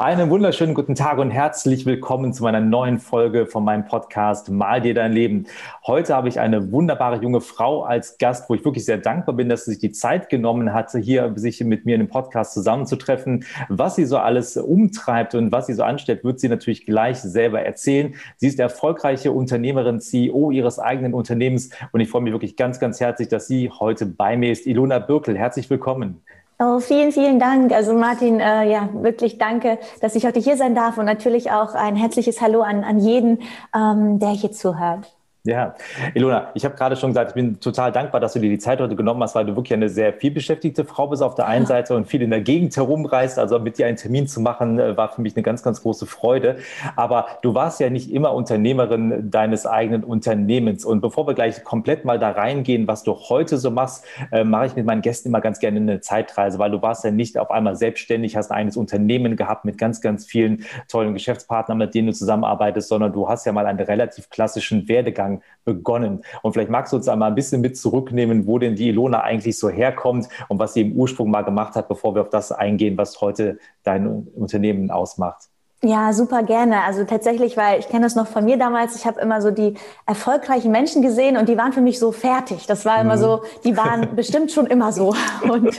Einen wunderschönen guten Tag und herzlich willkommen zu meiner neuen Folge von meinem Podcast Mal dir dein Leben. Heute habe ich eine wunderbare junge Frau als Gast, wo ich wirklich sehr dankbar bin, dass sie sich die Zeit genommen hatte, hier sich mit mir in dem Podcast zusammenzutreffen. Was sie so alles umtreibt und was sie so anstellt, wird sie natürlich gleich selber erzählen. Sie ist erfolgreiche Unternehmerin, CEO ihres eigenen Unternehmens und ich freue mich wirklich ganz, ganz herzlich, dass sie heute bei mir ist. Ilona Birkel, herzlich willkommen. Oh, vielen, vielen Dank. Also Martin, äh, ja, wirklich danke, dass ich heute hier sein darf und natürlich auch ein herzliches Hallo an, an jeden, ähm, der hier zuhört. Ja, Ilona, ich habe gerade schon gesagt, ich bin total dankbar, dass du dir die Zeit heute genommen hast, weil du wirklich eine sehr vielbeschäftigte Frau bist auf der einen Seite und viel in der Gegend herumreist. Also mit dir einen Termin zu machen, äh, war für mich eine ganz, ganz große Freude. Aber du warst ja nicht immer Unternehmerin deines eigenen Unternehmens. Und bevor wir gleich komplett mal da reingehen, was du heute so machst, äh, mache ich mit meinen Gästen immer ganz gerne eine Zeitreise, weil du warst ja nicht auf einmal selbstständig, hast ein eigenes Unternehmen gehabt mit ganz, ganz vielen tollen Geschäftspartnern, mit denen du zusammenarbeitest, sondern du hast ja mal einen relativ klassischen Werdegang begonnen. Und vielleicht magst du uns einmal ein bisschen mit zurücknehmen, wo denn die Ilona eigentlich so herkommt und was sie im Ursprung mal gemacht hat, bevor wir auf das eingehen, was heute dein Unternehmen ausmacht. Ja, super gerne. Also tatsächlich, weil ich kenne das noch von mir damals. Ich habe immer so die erfolgreichen Menschen gesehen und die waren für mich so fertig. Das war immer so, die waren bestimmt schon immer so. Und,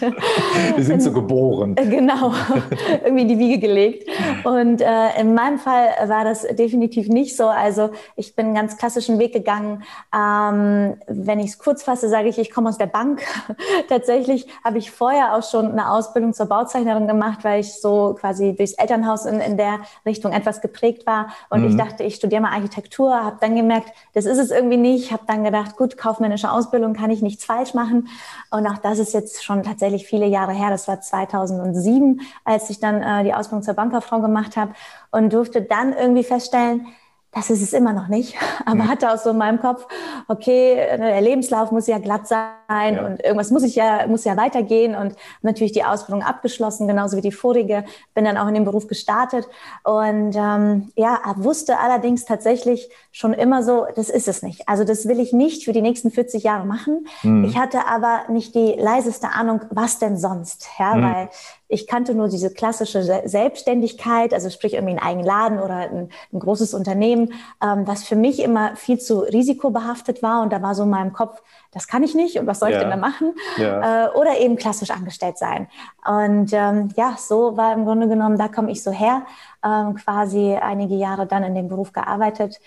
die sind so geboren. Genau, irgendwie in die Wiege gelegt. Und äh, in meinem Fall war das definitiv nicht so. Also ich bin einen ganz klassischen Weg gegangen. Ähm, wenn ich es kurz fasse, sage ich, ich komme aus der Bank. tatsächlich habe ich vorher auch schon eine Ausbildung zur Bauzeichnerin gemacht, weil ich so quasi durchs Elternhaus in, in der Richtung etwas geprägt war. Und mhm. ich dachte, ich studiere mal Architektur, habe dann gemerkt, das ist es irgendwie nicht. Habe dann gedacht, gut, kaufmännische Ausbildung kann ich nichts falsch machen. Und auch das ist jetzt schon tatsächlich viele Jahre her. Das war 2007, als ich dann äh, die Ausbildung zur Bankkauffrau gemacht habe und durfte dann irgendwie feststellen, das ist es immer noch nicht, aber mhm. hatte auch so in meinem Kopf, okay, der Lebenslauf muss ja glatt sein ja. und irgendwas muss ich ja, muss ja weitergehen und natürlich die Ausbildung abgeschlossen, genauso wie die vorige, bin dann auch in den Beruf gestartet und ähm, ja, wusste allerdings tatsächlich schon immer so, das ist es nicht. Also das will ich nicht für die nächsten 40 Jahre machen. Mhm. Ich hatte aber nicht die leiseste Ahnung, was denn sonst, ja, mhm. weil ich kannte nur diese klassische Selbstständigkeit, also sprich irgendwie einen eigenen Laden oder ein, ein großes Unternehmen, ähm, was für mich immer viel zu risikobehaftet war. Und da war so in meinem Kopf, das kann ich nicht und was soll ja. ich denn da machen? Ja. Äh, oder eben klassisch angestellt sein. Und ähm, ja, so war im Grunde genommen, da komme ich so her, ähm, quasi einige Jahre dann in dem Beruf gearbeitet.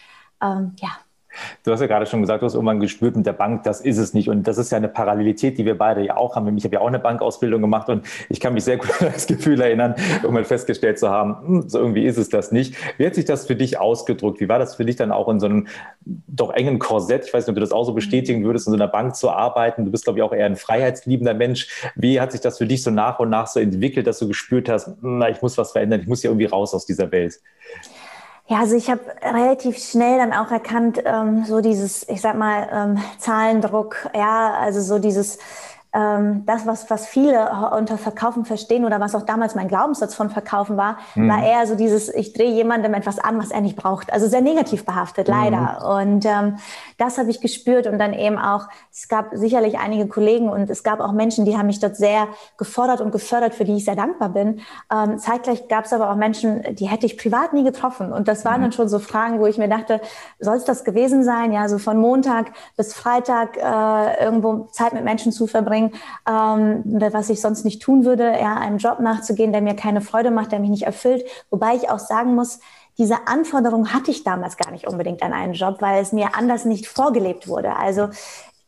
Ähm, ja, Du hast ja gerade schon gesagt, du hast irgendwann gespürt mit der Bank, das ist es nicht. Und das ist ja eine Parallelität, die wir beide ja auch haben. Ich habe ja auch eine Bankausbildung gemacht und ich kann mich sehr gut an das Gefühl erinnern, irgendwann festgestellt zu haben, hm, so irgendwie ist es das nicht. Wie hat sich das für dich ausgedrückt? Wie war das für dich dann auch in so einem doch engen Korsett? Ich weiß nicht, ob du das auch so bestätigen würdest, in so einer Bank zu arbeiten. Du bist, glaube ich, auch eher ein freiheitsliebender Mensch. Wie hat sich das für dich so nach und nach so entwickelt, dass du gespürt hast, hm, na, ich muss was verändern, ich muss ja irgendwie raus aus dieser Welt? Ja, also ich habe relativ schnell dann auch erkannt, ähm, so dieses, ich sag mal, ähm, Zahlendruck, ja, also so dieses ähm, das, was, was viele unter Verkaufen verstehen oder was auch damals mein Glaubenssatz von Verkaufen war, mhm. war eher so dieses, ich drehe jemandem etwas an, was er nicht braucht. Also sehr negativ behaftet, leider. Mhm. Und ähm, das habe ich gespürt und dann eben auch, es gab sicherlich einige Kollegen und es gab auch Menschen, die haben mich dort sehr gefordert und gefördert, für die ich sehr dankbar bin. Ähm, zeitgleich gab es aber auch Menschen, die hätte ich privat nie getroffen. Und das waren mhm. dann schon so Fragen, wo ich mir dachte, soll es das gewesen sein? Ja, so von Montag bis Freitag äh, irgendwo Zeit mit Menschen zu verbringen bringen, ähm, was ich sonst nicht tun würde, ja, einem Job nachzugehen, der mir keine Freude macht, der mich nicht erfüllt. Wobei ich auch sagen muss, diese Anforderung hatte ich damals gar nicht unbedingt an einen Job, weil es mir anders nicht vorgelebt wurde. Also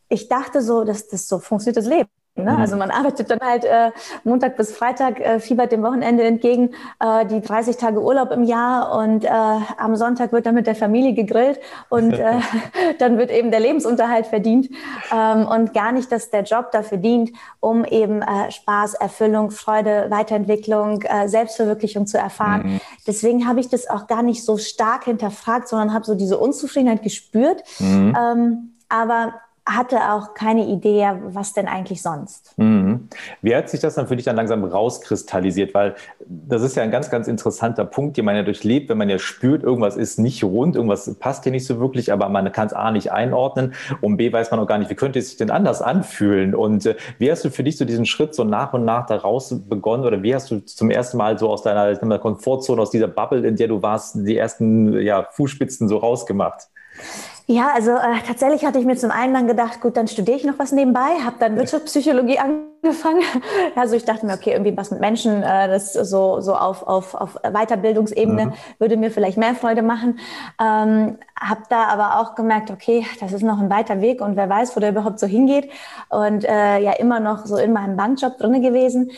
ich dachte so, dass das so funktioniert das Leben. Ne? Also mhm. man arbeitet dann halt äh, Montag bis Freitag, äh, fiebert dem Wochenende entgegen, äh, die 30 Tage Urlaub im Jahr und äh, am Sonntag wird dann mit der Familie gegrillt und äh, dann wird eben der Lebensunterhalt verdient ähm, und gar nicht, dass der Job dafür dient, um eben äh, Spaß, Erfüllung, Freude, Weiterentwicklung, äh, Selbstverwirklichung zu erfahren. Mhm. Deswegen habe ich das auch gar nicht so stark hinterfragt, sondern habe so diese Unzufriedenheit gespürt. Mhm. Ähm, aber hatte auch keine Idee, was denn eigentlich sonst. Mhm. Wie hat sich das dann für dich dann langsam rauskristallisiert? Weil das ist ja ein ganz, ganz interessanter Punkt, den man ja durchlebt, wenn man ja spürt, irgendwas ist nicht rund, irgendwas passt hier nicht so wirklich, aber man kann es A nicht einordnen und B weiß man auch gar nicht, wie könnte es sich denn anders anfühlen? Und äh, wie hast du für dich so diesen Schritt so nach und nach daraus begonnen oder wie hast du zum ersten Mal so aus deiner, deiner Komfortzone, aus dieser Bubble, in der du warst, die ersten ja, Fußspitzen so rausgemacht? Ja, also äh, tatsächlich hatte ich mir zum einen dann gedacht, gut, dann studiere ich noch was nebenbei, habe dann Wirtschaftspsychologie angefangen. Also ich dachte mir, okay, irgendwie was mit Menschen, äh, das so, so auf, auf, auf Weiterbildungsebene mhm. würde mir vielleicht mehr Freude machen. Ähm, habe da aber auch gemerkt, okay, das ist noch ein weiter Weg und wer weiß, wo der überhaupt so hingeht. Und äh, ja, immer noch so in meinem Bankjob drinne gewesen.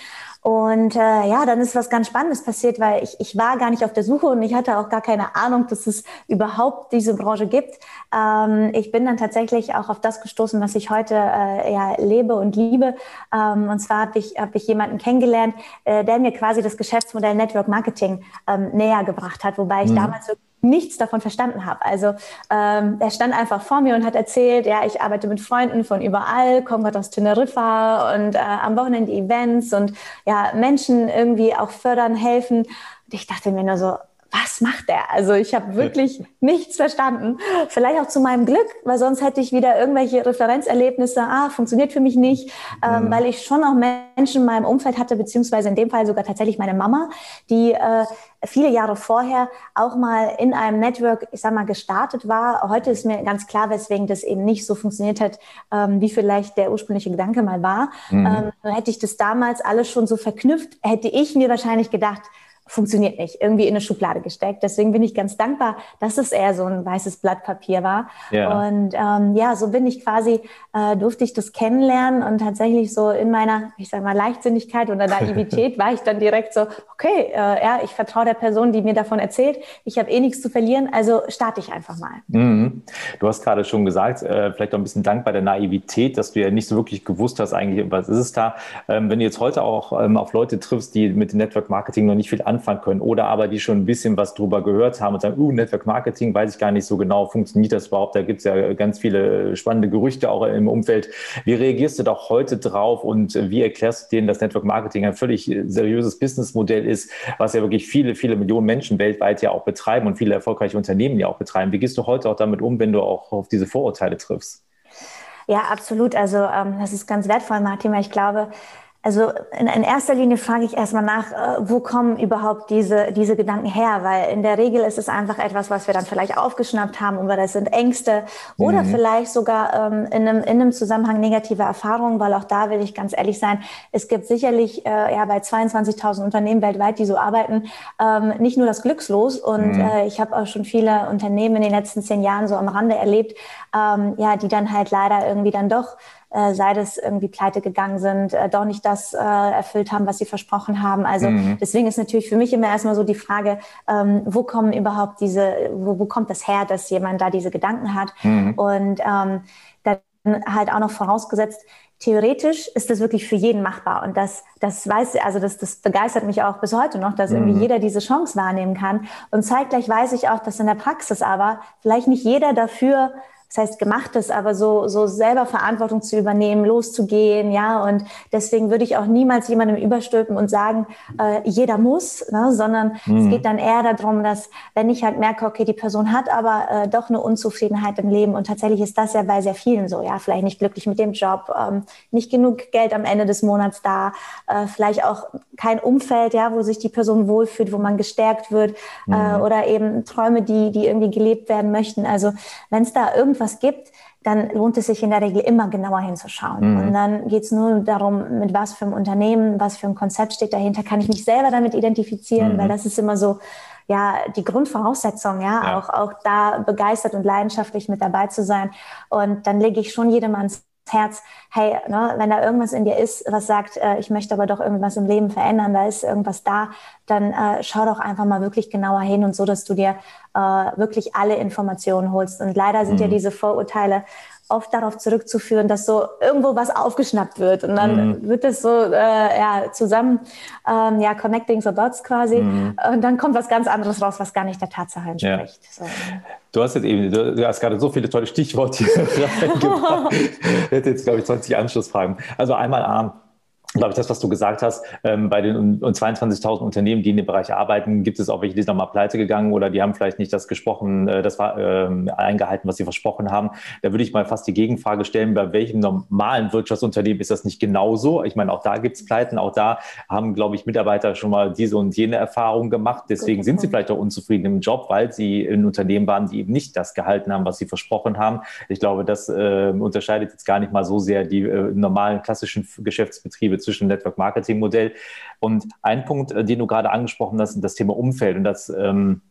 Und äh, ja, dann ist was ganz Spannendes passiert, weil ich, ich war gar nicht auf der Suche und ich hatte auch gar keine Ahnung, dass es überhaupt diese Branche gibt. Ähm, ich bin dann tatsächlich auch auf das gestoßen, was ich heute äh, ja, lebe und liebe. Ähm, und zwar habe ich, hab ich jemanden kennengelernt, äh, der mir quasi das Geschäftsmodell Network Marketing ähm, näher gebracht hat, wobei ich mhm. damals wirklich nichts davon verstanden habe. Also ähm, er stand einfach vor mir und hat erzählt, ja, ich arbeite mit Freunden von überall, komme gerade aus Teneriffa und äh, am Wochenende Events und ja, Menschen irgendwie auch fördern, helfen. Und ich dachte mir nur so, was macht der? Also ich habe wirklich nichts verstanden. Vielleicht auch zu meinem Glück, weil sonst hätte ich wieder irgendwelche Referenzerlebnisse, ah, funktioniert für mich nicht, ähm, mhm. weil ich schon auch Menschen in meinem Umfeld hatte, beziehungsweise in dem Fall sogar tatsächlich meine Mama, die äh, viele Jahre vorher auch mal in einem Network, ich sag mal, gestartet war. Heute ist mir ganz klar, weswegen das eben nicht so funktioniert hat, ähm, wie vielleicht der ursprüngliche Gedanke mal war. Mhm. Ähm, hätte ich das damals alles schon so verknüpft, hätte ich mir wahrscheinlich gedacht, funktioniert nicht, irgendwie in eine Schublade gesteckt. Deswegen bin ich ganz dankbar, dass es eher so ein weißes Blatt Papier war. Ja. Und ähm, ja, so bin ich quasi, äh, durfte ich das kennenlernen und tatsächlich so in meiner, ich sage mal, Leichtsinnigkeit oder Naivität war ich dann direkt so, okay, äh, ja, ich vertraue der Person, die mir davon erzählt, ich habe eh nichts zu verlieren, also starte ich einfach mal. Mhm. Du hast gerade schon gesagt, äh, vielleicht auch ein bisschen dankbar der Naivität, dass du ja nicht so wirklich gewusst hast eigentlich, was ist es da. Ähm, wenn du jetzt heute auch ähm, auf Leute triffst, die mit dem Network Marketing noch nicht viel anfangen, anfangen können oder aber die schon ein bisschen was drüber gehört haben und sagen, uh, Network Marketing, weiß ich gar nicht so genau, funktioniert das überhaupt? Da gibt es ja ganz viele spannende Gerüchte auch im Umfeld. Wie reagierst du doch heute drauf und wie erklärst du denen, dass Network Marketing ein völlig seriöses Businessmodell ist, was ja wirklich viele, viele Millionen Menschen weltweit ja auch betreiben und viele erfolgreiche Unternehmen ja auch betreiben? Wie gehst du heute auch damit um, wenn du auch auf diese Vorurteile triffst? Ja, absolut. Also ähm, das ist ganz wertvoll, Martin, ich glaube, also in, in, erster Linie frage ich erstmal nach, äh, wo kommen überhaupt diese, diese Gedanken her? Weil in der Regel ist es einfach etwas, was wir dann vielleicht aufgeschnappt haben oder das sind Ängste oder mhm. vielleicht sogar ähm, in, einem, in einem Zusammenhang negative Erfahrungen, weil auch da will ich ganz ehrlich sein, es gibt sicherlich äh, ja bei 22.000 Unternehmen weltweit, die so arbeiten, ähm, nicht nur das Glückslos und mhm. äh, ich habe auch schon viele Unternehmen in den letzten zehn Jahren so am Rande erlebt, ähm, ja, die dann halt leider irgendwie dann doch äh, sei das irgendwie pleite gegangen sind, äh, doch nicht das äh, erfüllt haben, was sie versprochen haben. Also mhm. deswegen ist natürlich für mich immer erstmal so die Frage, ähm, wo kommen überhaupt diese, wo, wo kommt das her, dass jemand da diese Gedanken hat? Mhm. Und ähm, dann halt auch noch vorausgesetzt, theoretisch ist das wirklich für jeden machbar. Und das, das weiß, also das, das begeistert mich auch bis heute noch, dass irgendwie mhm. jeder diese Chance wahrnehmen kann. Und zeitgleich weiß ich auch, dass in der Praxis aber vielleicht nicht jeder dafür das heißt gemachtes, aber so, so selber Verantwortung zu übernehmen, loszugehen, ja. Und deswegen würde ich auch niemals jemandem überstülpen und sagen, äh, jeder muss, ne? sondern mhm. es geht dann eher darum, dass wenn ich halt merke, okay, die Person hat aber äh, doch eine Unzufriedenheit im Leben und tatsächlich ist das ja bei sehr vielen so, ja, vielleicht nicht glücklich mit dem Job, ähm, nicht genug Geld am Ende des Monats da, äh, vielleicht auch kein Umfeld, ja, wo sich die Person wohlfühlt, wo man gestärkt wird mhm. oder eben Träume, die, die irgendwie gelebt werden möchten. Also wenn es da irgendwas was gibt, dann lohnt es sich in der Regel immer genauer hinzuschauen. Mhm. Und dann geht es nur darum, mit was für einem Unternehmen, was für ein Konzept steht dahinter, kann ich mich selber damit identifizieren, mhm. weil das ist immer so, ja, die Grundvoraussetzung, ja, ja, Auch, auch da begeistert und leidenschaftlich mit dabei zu sein. Und dann lege ich schon jedem ans Herz, hey, ne, wenn da irgendwas in dir ist, was sagt, äh, ich möchte aber doch irgendwas im Leben verändern, da ist irgendwas da, dann äh, schau doch einfach mal wirklich genauer hin und so, dass du dir äh, wirklich alle Informationen holst. Und leider sind mhm. ja diese Vorurteile oft darauf zurückzuführen, dass so irgendwo was aufgeschnappt wird und dann mhm. wird es so äh, ja, zusammen, ähm, ja, connecting the dots quasi mhm. und dann kommt was ganz anderes raus, was gar nicht der Tatsache entspricht. Ja. So. Du hast jetzt eben, du hast gerade so viele tolle Stichworte reingebracht. ich hätte jetzt, glaube ich, 20 Anschlussfragen. Also einmal Arm glaube ich, das, was du gesagt hast, ähm, bei den 22.000 Unternehmen, die in dem Bereich arbeiten, gibt es auch welche, die sind nochmal pleite gegangen oder die haben vielleicht nicht das gesprochen, äh, das war ähm, eingehalten, was sie versprochen haben. Da würde ich mal fast die Gegenfrage stellen, bei welchem normalen Wirtschaftsunternehmen ist das nicht genauso? Ich meine, auch da gibt es Pleiten, auch da haben, glaube ich, Mitarbeiter schon mal diese und jene Erfahrungen gemacht. Deswegen sind sie vielleicht auch unzufrieden im Job, weil sie in Unternehmen waren, die eben nicht das gehalten haben, was sie versprochen haben. Ich glaube, das äh, unterscheidet jetzt gar nicht mal so sehr die äh, normalen klassischen Geschäftsbetriebe zwischen Network Marketing Modell. Und ein Punkt, äh, den du gerade angesprochen hast, das Thema Umfeld. Und das ähm,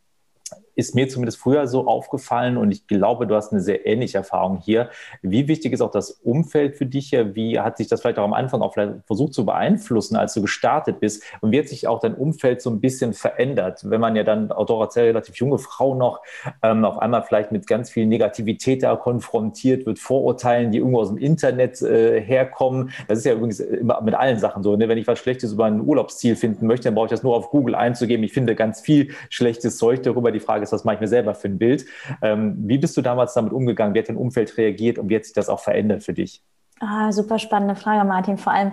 ist mir zumindest früher so aufgefallen und ich glaube, du hast eine sehr ähnliche Erfahrung hier. Wie wichtig ist auch das Umfeld für dich hier? Wie hat sich das vielleicht auch am Anfang auch vielleicht versucht zu beeinflussen, als du gestartet bist? Und wie hat sich auch dein Umfeld so ein bisschen verändert? Wenn man ja dann auch als relativ junge Frau noch ähm, auf einmal vielleicht mit ganz viel Negativität da konfrontiert wird, Vorurteilen, die irgendwo aus dem Internet äh, herkommen. Das ist ja übrigens immer mit allen Sachen so. Ne? Wenn ich was Schlechtes über ein Urlaubsziel finden möchte, dann brauche ich das nur auf Google einzugeben. Ich finde ganz viel schlechtes Zeug darüber. Die Frage Ist, was mache ich mir selber für ein Bild? Ähm, wie bist du damals damit umgegangen? Wie hat dein Umfeld reagiert und wie hat sich das auch verändert für dich? Ah, super spannende Frage, Martin. Vor allem,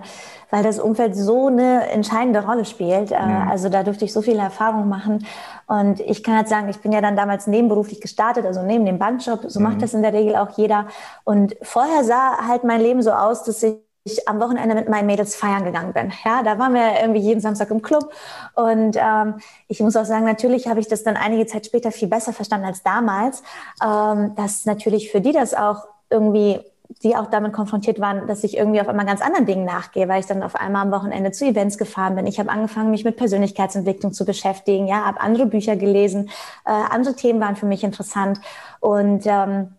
weil das Umfeld so eine entscheidende Rolle spielt. Äh, mhm. Also da durfte ich so viele Erfahrungen machen. Und ich kann jetzt sagen, ich bin ja dann damals nebenberuflich gestartet, also neben dem Bankjob. So mhm. macht das in der Regel auch jeder. Und vorher sah halt mein Leben so aus, dass ich ich am Wochenende mit meinen Mädels feiern gegangen bin. Ja, da waren wir irgendwie jeden Samstag im Club. Und ähm, ich muss auch sagen, natürlich habe ich das dann einige Zeit später viel besser verstanden als damals, ähm, dass natürlich für die das auch irgendwie die auch damit konfrontiert waren, dass ich irgendwie auf einmal ganz anderen Dingen nachgehe, weil ich dann auf einmal am Wochenende zu Events gefahren bin. Ich habe angefangen, mich mit Persönlichkeitsentwicklung zu beschäftigen, ja, habe andere Bücher gelesen, äh, andere Themen waren für mich interessant und ähm,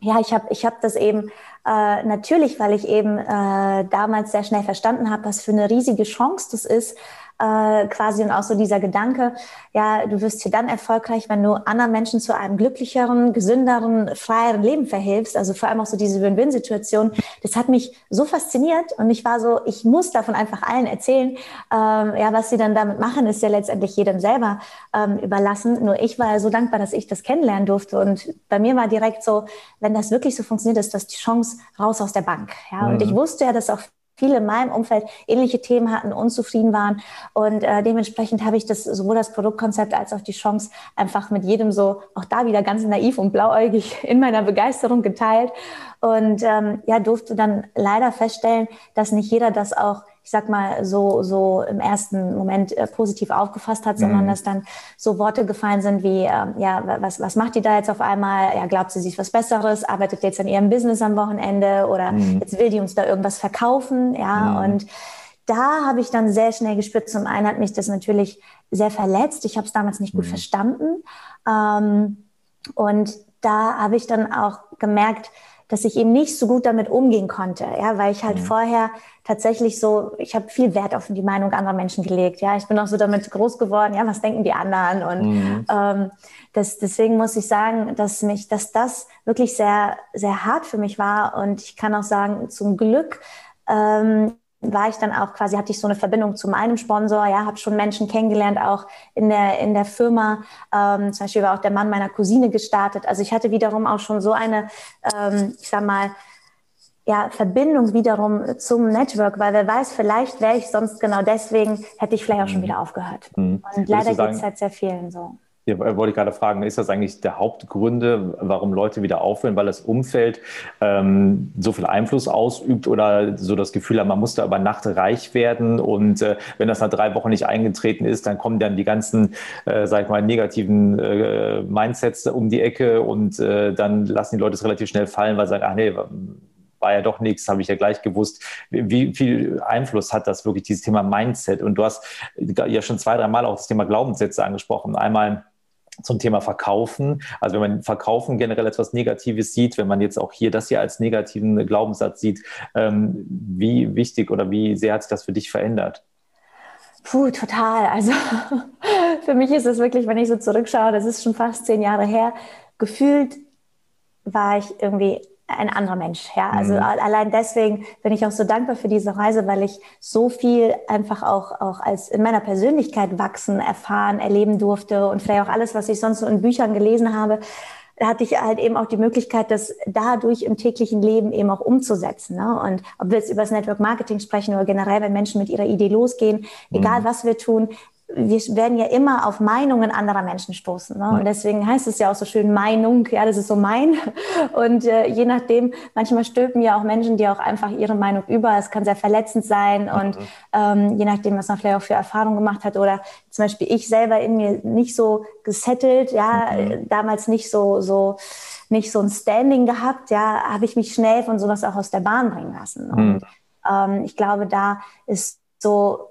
ja, ich habe ich hab das eben äh, natürlich, weil ich eben äh, damals sehr schnell verstanden habe, was für eine riesige Chance das ist, äh, quasi und auch so dieser Gedanke, ja, du wirst hier dann erfolgreich, wenn du anderen Menschen zu einem glücklicheren, gesünderen, freieren Leben verhilfst. Also vor allem auch so diese Win-Win-Situation. Das hat mich so fasziniert und ich war so, ich muss davon einfach allen erzählen. Ähm, ja, was sie dann damit machen, ist ja letztendlich jedem selber ähm, überlassen. Nur ich war ja so dankbar, dass ich das kennenlernen durfte und bei mir war direkt so, wenn das wirklich so funktioniert, ist das die Chance raus aus der Bank. Ja, und mhm. ich wusste ja, dass auch viele in meinem Umfeld ähnliche Themen hatten, unzufrieden waren. Und äh, dementsprechend habe ich das sowohl das Produktkonzept als auch die Chance einfach mit jedem so, auch da wieder ganz naiv und blauäugig in meiner Begeisterung geteilt. Und ähm, ja, durfte dann leider feststellen, dass nicht jeder das auch ich sag mal, so, so im ersten Moment äh, positiv aufgefasst hat, sondern mhm. dass dann so Worte gefallen sind wie, ähm, ja, was, was macht die da jetzt auf einmal? Ja, glaubt sie sich was Besseres? Arbeitet jetzt an ihrem Business am Wochenende? Oder mhm. jetzt will die uns da irgendwas verkaufen? Ja, mhm. und da habe ich dann sehr schnell gespürt, zum einen hat mich das natürlich sehr verletzt. Ich habe es damals nicht gut mhm. verstanden. Ähm, und da habe ich dann auch gemerkt, dass ich eben nicht so gut damit umgehen konnte, ja, weil ich halt mhm. vorher tatsächlich so, ich habe viel Wert auf die Meinung anderer Menschen gelegt, ja, ich bin auch so damit groß geworden, ja, was denken die anderen und mhm. ähm, das, deswegen muss ich sagen, dass mich, dass das wirklich sehr, sehr hart für mich war und ich kann auch sagen, zum Glück ähm, war ich dann auch quasi, hatte ich so eine Verbindung zu meinem Sponsor, ja, habe schon Menschen kennengelernt, auch in der, in der Firma. Ähm, zum Beispiel war auch der Mann meiner Cousine gestartet. Also ich hatte wiederum auch schon so eine, ähm, ich sag mal, ja, Verbindung wiederum zum Network, weil wer weiß, vielleicht wäre ich sonst genau deswegen, hätte ich vielleicht auch schon mhm. wieder aufgehört. Mhm. Und leider geht es halt sehr vielen so. Ja, wollte ich gerade fragen, ist das eigentlich der Hauptgründe, warum Leute wieder aufhören, weil das Umfeld ähm, so viel Einfluss ausübt oder so das Gefühl hat, man muss da über Nacht reich werden und äh, wenn das nach drei Wochen nicht eingetreten ist, dann kommen dann die ganzen, äh, sag ich mal, negativen äh, Mindsets um die Ecke und äh, dann lassen die Leute es relativ schnell fallen, weil sie sagen, ach nee, war ja doch nichts, habe ich ja gleich gewusst. Wie viel Einfluss hat das wirklich, dieses Thema Mindset? Und du hast ja schon zwei, drei Mal auch das Thema Glaubenssätze angesprochen. Einmal zum Thema Verkaufen. Also wenn man Verkaufen generell etwas Negatives sieht, wenn man jetzt auch hier das hier als negativen Glaubenssatz sieht, ähm, wie wichtig oder wie sehr hat sich das für dich verändert? Puh, total. Also für mich ist es wirklich, wenn ich so zurückschaue, das ist schon fast zehn Jahre her, gefühlt war ich irgendwie ein anderer Mensch. Ja, also mhm. allein deswegen bin ich auch so dankbar für diese Reise, weil ich so viel einfach auch, auch als in meiner Persönlichkeit wachsen, erfahren, erleben durfte und vielleicht auch alles, was ich sonst so in Büchern gelesen habe, da hatte ich halt eben auch die Möglichkeit, das dadurch im täglichen Leben eben auch umzusetzen. Ne? Und ob wir jetzt über das Network Marketing sprechen oder generell, wenn Menschen mit ihrer Idee losgehen, egal mhm. was wir tun, wir werden ja immer auf Meinungen anderer Menschen stoßen. Ne? Und deswegen heißt es ja auch so schön Meinung, ja, das ist so mein. Und äh, je nachdem, manchmal stülpen ja auch Menschen, die auch einfach ihre Meinung über. Es kann sehr verletzend sein und mhm. ähm, je nachdem, was man vielleicht auch für Erfahrungen gemacht hat oder zum Beispiel ich selber in mir nicht so gesettelt, ja, mhm. damals nicht so, so, nicht so ein Standing gehabt, ja, habe ich mich schnell von sowas auch aus der Bahn bringen lassen. Mhm. Und ähm, ich glaube, da ist so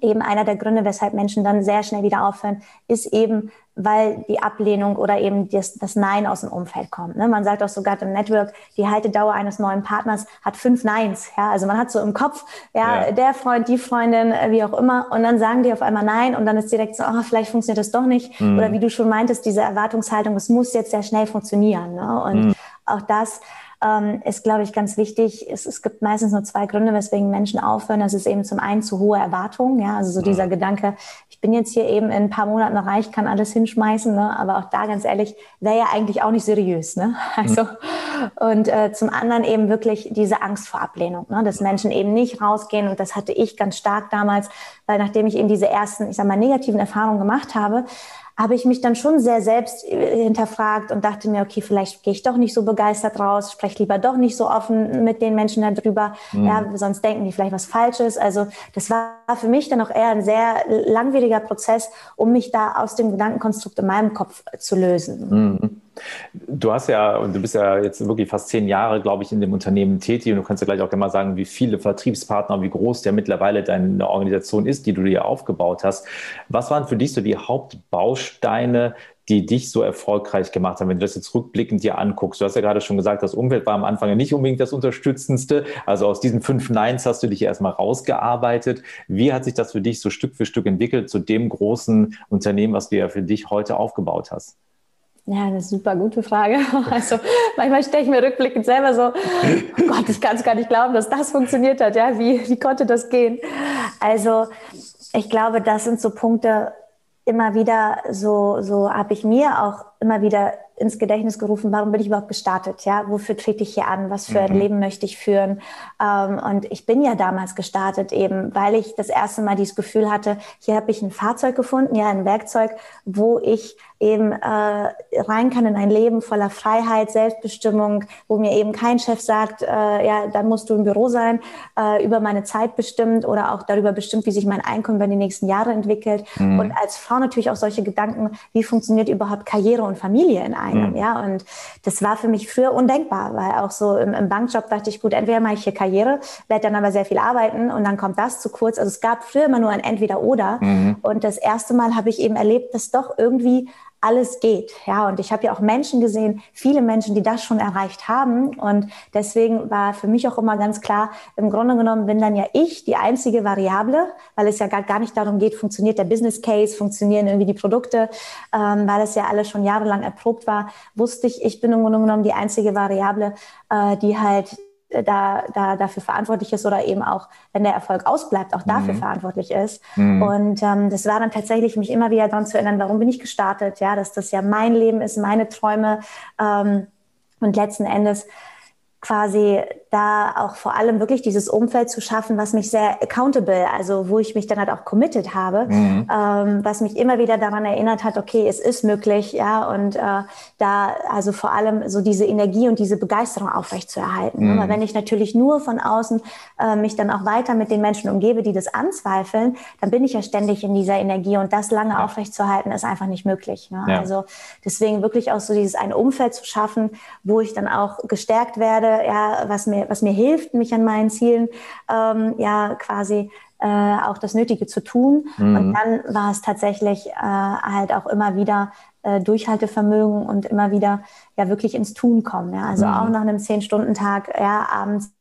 eben einer der Gründe, weshalb Menschen dann sehr schnell wieder aufhören, ist eben, weil die Ablehnung oder eben das, das Nein aus dem Umfeld kommt. Ne? Man sagt auch sogar im Network, die Haltedauer eines neuen Partners hat fünf Neins. Ja? Also man hat so im Kopf, ja, ja, der Freund, die Freundin, äh, wie auch immer, und dann sagen die auf einmal Nein und dann ist direkt so, oh, vielleicht funktioniert das doch nicht. Mhm. Oder wie du schon meintest, diese Erwartungshaltung, es muss jetzt sehr schnell funktionieren. Ne? Und mhm. auch das ähm, ist, glaube ich, ganz wichtig. Es, es, gibt meistens nur zwei Gründe, weswegen Menschen aufhören. Das ist eben zum einen zu hohe Erwartungen, ja, also so dieser Gedanke, ich bin jetzt hier eben in ein paar Monaten reich, kann alles hinschmeißen, ne? aber auch da ganz ehrlich, wäre ja eigentlich auch nicht seriös. Ne? Also, mhm. und äh, zum anderen eben wirklich diese Angst vor Ablehnung, ne? dass Menschen eben nicht rausgehen und das hatte ich ganz stark damals, weil nachdem ich eben diese ersten, ich sag mal, negativen Erfahrungen gemacht habe, habe ich mich dann schon sehr selbst äh, hinterfragt und dachte mir, okay, vielleicht gehe ich doch nicht so begeistert raus, spreche lieber doch nicht so offen mit den Menschen darüber, mhm. ja, sonst denken die vielleicht was Falsches. Also das war für mich dann auch eher ein sehr langwieriger Prozess, um mich da aus dem Gedankenkonstrukt in meinem Kopf zu lösen. Mhm. Du hast ja, und du bist ja jetzt wirklich fast zehn Jahre, glaube ich, in dem Unternehmen tätig und du kannst ja gleich auch gerne mal sagen, wie viele Vertriebspartner, wie groß der mittlerweile deine Organisation ist, die du dir aufgebaut hast. Was waren für dich so die Hauptbausteine, die dich so erfolgreich gemacht haben, wenn du das jetzt rückblickend dir anguckst? Du hast ja gerade schon gesagt, das Umfeld war am Anfang nicht unbedingt das Unterstützendste. Also aus diesen fünf Neins hast du dich erstmal rausgearbeitet. Wie hat sich das für dich so Stück für Stück entwickelt zu dem großen Unternehmen, was du ja für dich heute aufgebaut hast? Ja, eine super gute Frage. Also manchmal stelle ich mir rückblickend selber so, oh Gott, ich kann es gar nicht glauben, dass das funktioniert hat. Ja, wie, wie konnte das gehen? Also ich glaube, das sind so Punkte, immer wieder so, so habe ich mir auch immer wieder ins Gedächtnis gerufen, warum bin ich überhaupt gestartet? Ja, wofür trete ich hier an? Was für ein mhm. Leben möchte ich führen? Ähm, und ich bin ja damals gestartet eben, weil ich das erste Mal dieses Gefühl hatte, hier habe ich ein Fahrzeug gefunden, ja, ein Werkzeug, wo ich eben äh, rein kann in ein Leben voller Freiheit, Selbstbestimmung, wo mir eben kein Chef sagt, äh, ja, dann musst du im Büro sein, äh, über meine Zeit bestimmt oder auch darüber bestimmt, wie sich mein Einkommen über die nächsten Jahre entwickelt. Mhm. Und als Frau natürlich auch solche Gedanken, wie funktioniert überhaupt Karriere und Familie in einem, mhm. ja. Und das war für mich früher undenkbar, weil auch so im, im Bankjob dachte ich, gut, entweder mache ich hier Karriere, werde dann aber sehr viel arbeiten und dann kommt das zu kurz. Also es gab früher immer nur ein Entweder-Oder. Mhm. Und das erste Mal habe ich eben erlebt, dass doch irgendwie alles geht. Ja, und ich habe ja auch Menschen gesehen, viele Menschen, die das schon erreicht haben. Und deswegen war für mich auch immer ganz klar, im Grunde genommen bin dann ja ich die einzige Variable, weil es ja gar, gar nicht darum geht, funktioniert der Business Case, funktionieren irgendwie die Produkte, ähm, weil es ja alles schon jahrelang erprobt war, wusste ich, ich bin im Grunde genommen die einzige Variable, äh, die halt da, da dafür verantwortlich ist oder eben auch, wenn der Erfolg ausbleibt, auch dafür mhm. verantwortlich ist. Mhm. Und ähm, das war dann tatsächlich, mich immer wieder daran zu erinnern, warum bin ich gestartet, ja, dass das ja mein Leben ist, meine Träume ähm, und letzten Endes quasi da auch vor allem wirklich dieses Umfeld zu schaffen, was mich sehr accountable, also wo ich mich dann halt auch committed habe, mhm. ähm, was mich immer wieder daran erinnert hat, okay, es ist möglich, ja, und äh, da also vor allem so diese Energie und diese Begeisterung aufrechtzuerhalten. Mhm. Aber wenn ich natürlich nur von außen äh, mich dann auch weiter mit den Menschen umgebe, die das anzweifeln, dann bin ich ja ständig in dieser Energie und das lange ja. aufrechtzuerhalten ist einfach nicht möglich. Ne? Ja. Also deswegen wirklich auch so dieses ein Umfeld zu schaffen, wo ich dann auch gestärkt werde, ja, was mir, was mir hilft, mich an meinen Zielen ähm, ja quasi äh, auch das Nötige zu tun. Mhm. Und dann war es tatsächlich äh, halt auch immer wieder äh, Durchhaltevermögen und immer wieder ja wirklich ins Tun kommen. Ja? Also mhm. auch nach einem Zehn-Stunden-Tag, ja, abends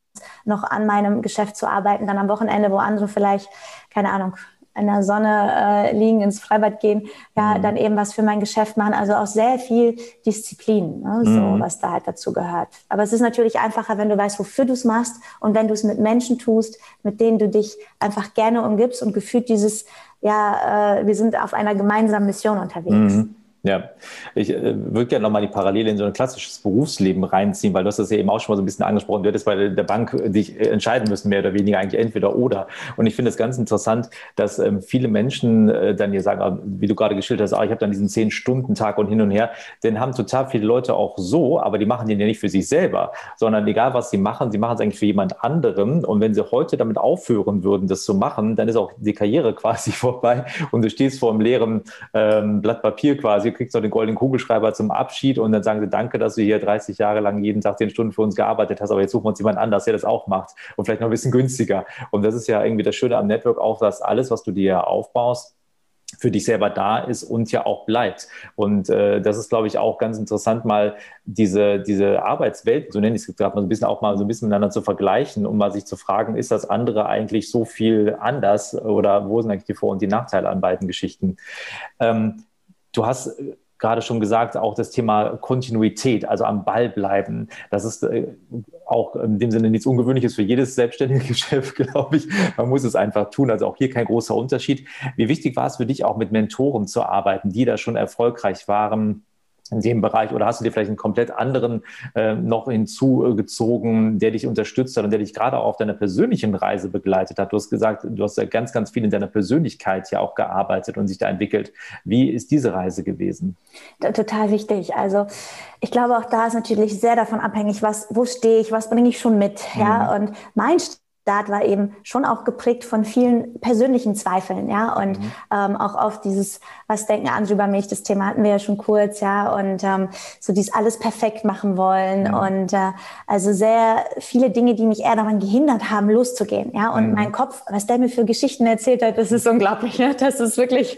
noch an meinem Geschäft zu arbeiten, dann am Wochenende, wo andere vielleicht, keine Ahnung, in der Sonne äh, liegen, ins Freibad gehen, ja, mhm. dann eben was für mein Geschäft machen. Also auch sehr viel Disziplin, ne, so mhm. was da halt dazu gehört. Aber es ist natürlich einfacher, wenn du weißt, wofür du es machst und wenn du es mit Menschen tust, mit denen du dich einfach gerne umgibst und gefühlt dieses, ja, äh, wir sind auf einer gemeinsamen Mission unterwegs. Mhm. Ja, ich äh, würde gerne nochmal die Parallele in so ein klassisches Berufsleben reinziehen, weil du hast das ja eben auch schon mal so ein bisschen angesprochen. Du hättest bei der Bank äh, dich äh, entscheiden müssen, mehr oder weniger eigentlich entweder oder. Und ich finde es ganz interessant, dass ähm, viele Menschen äh, dann hier sagen, ah, wie du gerade geschildert hast, ah, ich habe dann diesen Zehn-Stunden-Tag und hin und her. Den haben total viele Leute auch so, aber die machen den ja nicht für sich selber, sondern egal was sie machen, sie machen es eigentlich für jemand anderen. Und wenn sie heute damit aufhören würden, das zu machen, dann ist auch die Karriere quasi vorbei und du stehst vor einem leeren ähm, Blatt Papier quasi kriegst noch den goldenen Kugelschreiber zum Abschied und dann sagen sie, danke, dass du hier 30 Jahre lang jeden Tag 10 Stunden für uns gearbeitet hast, aber jetzt suchen wir uns jemand anders, der das auch macht und vielleicht noch ein bisschen günstiger. Und das ist ja irgendwie das Schöne am Network auch, dass alles, was du dir aufbaust, für dich selber da ist und ja auch bleibt. Und äh, das ist, glaube ich, auch ganz interessant, mal diese, diese Arbeitswelt, so nenne ich es gerade mal so ein bisschen auch mal so ein bisschen miteinander zu vergleichen, um mal sich zu fragen, ist das andere eigentlich so viel anders oder wo sind eigentlich die Vor- und die Nachteile an beiden Geschichten? Ähm, Du hast äh, gerade schon gesagt, auch das Thema Kontinuität, also am Ball bleiben. Das ist äh, auch in dem Sinne nichts Ungewöhnliches für jedes selbstständige Geschäft, glaube ich. Man muss es einfach tun. Also auch hier kein großer Unterschied. Wie wichtig war es für dich auch mit Mentoren zu arbeiten, die da schon erfolgreich waren? In dem Bereich oder hast du dir vielleicht einen komplett anderen äh, noch hinzugezogen, der dich unterstützt hat und der dich gerade auch auf deiner persönlichen Reise begleitet hat? Du hast gesagt, du hast ja ganz, ganz viel in deiner Persönlichkeit ja auch gearbeitet und sich da entwickelt. Wie ist diese Reise gewesen? Total wichtig. Also ich glaube, auch da ist natürlich sehr davon abhängig, was, wo stehe ich, was bringe ich schon mit. Mhm. Ja, und mein Start war eben schon auch geprägt von vielen persönlichen Zweifeln, ja, und mhm. ähm, auch auf dieses, was denken andere über mich, das Thema hatten wir ja schon kurz, ja, und ähm, so dieses alles perfekt machen wollen mhm. und äh, also sehr viele Dinge, die mich eher daran gehindert haben, loszugehen, ja, und mhm. mein Kopf, was der mir für Geschichten erzählt hat, das ist unglaublich, ja? das ist wirklich,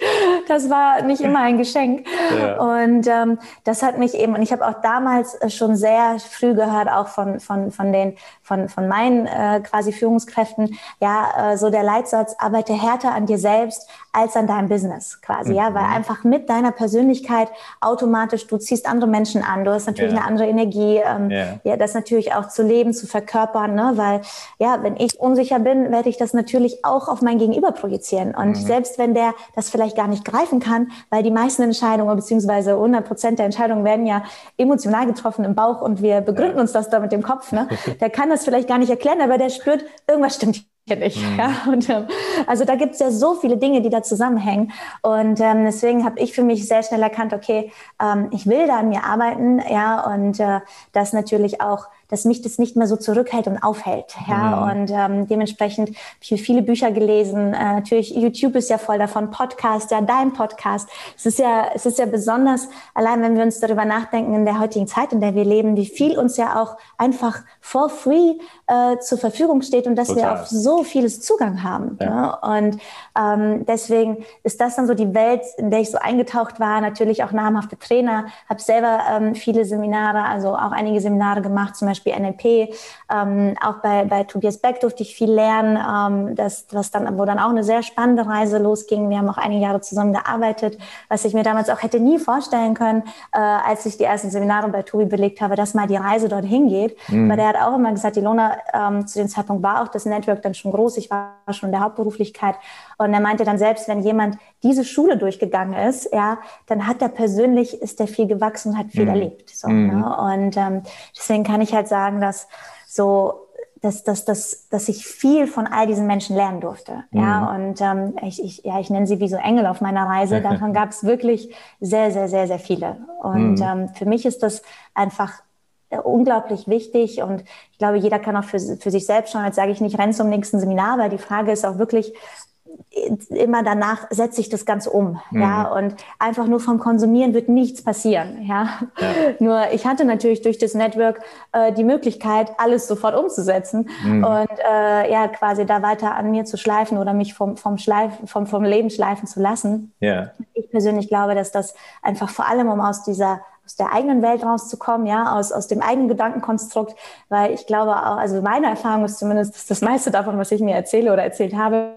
das war nicht immer ein Geschenk ja. und ähm, das hat mich eben, und ich habe auch damals schon sehr früh gehört, auch von, von, von den, von, von meinen äh, quasi Führungs Führungskräften. Ja äh, so der Leitsatz, arbeite härter an dir selbst als an deinem Business quasi, mhm. ja, weil mhm. einfach mit deiner Persönlichkeit automatisch, du ziehst andere Menschen an, du hast natürlich ja. eine andere Energie, ähm, ja. ja, das natürlich auch zu leben, zu verkörpern, ne, weil ja, wenn ich unsicher bin, werde ich das natürlich auch auf mein Gegenüber projizieren und mhm. selbst wenn der das vielleicht gar nicht greifen kann, weil die meisten Entscheidungen beziehungsweise 100 Prozent der Entscheidungen werden ja emotional getroffen im Bauch und wir begründen ja. uns das da mit dem Kopf, ne, der kann das vielleicht gar nicht erklären, aber der spürt, irgendwas stimmt hier nicht. Mhm. Ja? Und, ähm, also da gibt es ja so viele Dinge, die da zusammenhängen. Und ähm, deswegen habe ich für mich sehr schnell erkannt, okay, ähm, ich will da an mir arbeiten, ja, und äh, das natürlich auch dass mich das nicht mehr so zurückhält und aufhält. Ja, mhm. und ähm, dementsprechend habe ich viele Bücher gelesen. Äh, natürlich YouTube ist ja voll davon, Podcast, ja, dein Podcast. Es ist ja, es ist ja besonders, allein wenn wir uns darüber nachdenken in der heutigen Zeit, in der wir leben, wie viel uns ja auch einfach for free äh, zur Verfügung steht und dass Total. wir auf so vieles Zugang haben. Ja. Ne? Und ähm, deswegen ist das dann so die Welt, in der ich so eingetaucht war. Natürlich auch namhafte Trainer, habe selber ähm, viele Seminare, also auch einige Seminare gemacht, zum Beispiel Beispiel NLP. Ähm, auch bei, bei Tobias Beck durfte ich viel lernen, ähm, das, was dann, wo dann auch eine sehr spannende Reise losging. Wir haben auch einige Jahre zusammen gearbeitet, was ich mir damals auch hätte nie vorstellen können, äh, als ich die ersten Seminare bei Tobi belegt habe, dass mal die Reise dorthin geht. Mhm. Weil der hat auch immer gesagt, Ilona, ähm, zu dem Zeitpunkt war auch das Network dann schon groß. Ich war schon in der Hauptberuflichkeit. Und er meinte dann selbst, wenn jemand diese Schule durchgegangen ist, ja, dann hat er persönlich, ist er viel gewachsen und hat viel mhm. erlebt. So, mhm. ne? Und ähm, deswegen kann ich halt sagen, dass so dass, dass, dass, dass ich viel von all diesen Menschen lernen durfte. Mhm. Ja, und ähm, ich, ich, ja, ich nenne sie wie so Engel auf meiner Reise. Davon gab es wirklich sehr, sehr, sehr, sehr viele. Und mhm. ähm, für mich ist das einfach äh, unglaublich wichtig und ich glaube, jeder kann auch für, für sich selbst schauen. Jetzt sage ich nicht, renn zum nächsten Seminar, weil die Frage ist auch wirklich, immer danach setze ich das Ganze um. Mhm. Ja, und einfach nur vom Konsumieren wird nichts passieren. Ja? ja. Nur ich hatte natürlich durch das Network äh, die Möglichkeit, alles sofort umzusetzen mhm. und äh, ja, quasi da weiter an mir zu schleifen oder mich vom, vom, Schleif, vom, vom Leben schleifen zu lassen. Ja. Ich persönlich glaube, dass das einfach vor allem, um aus dieser aus der eigenen Welt rauszukommen, ja, aus, aus dem eigenen Gedankenkonstrukt, weil ich glaube auch, also meine Erfahrung ist zumindest, dass das meiste davon, was ich mir erzähle oder erzählt habe,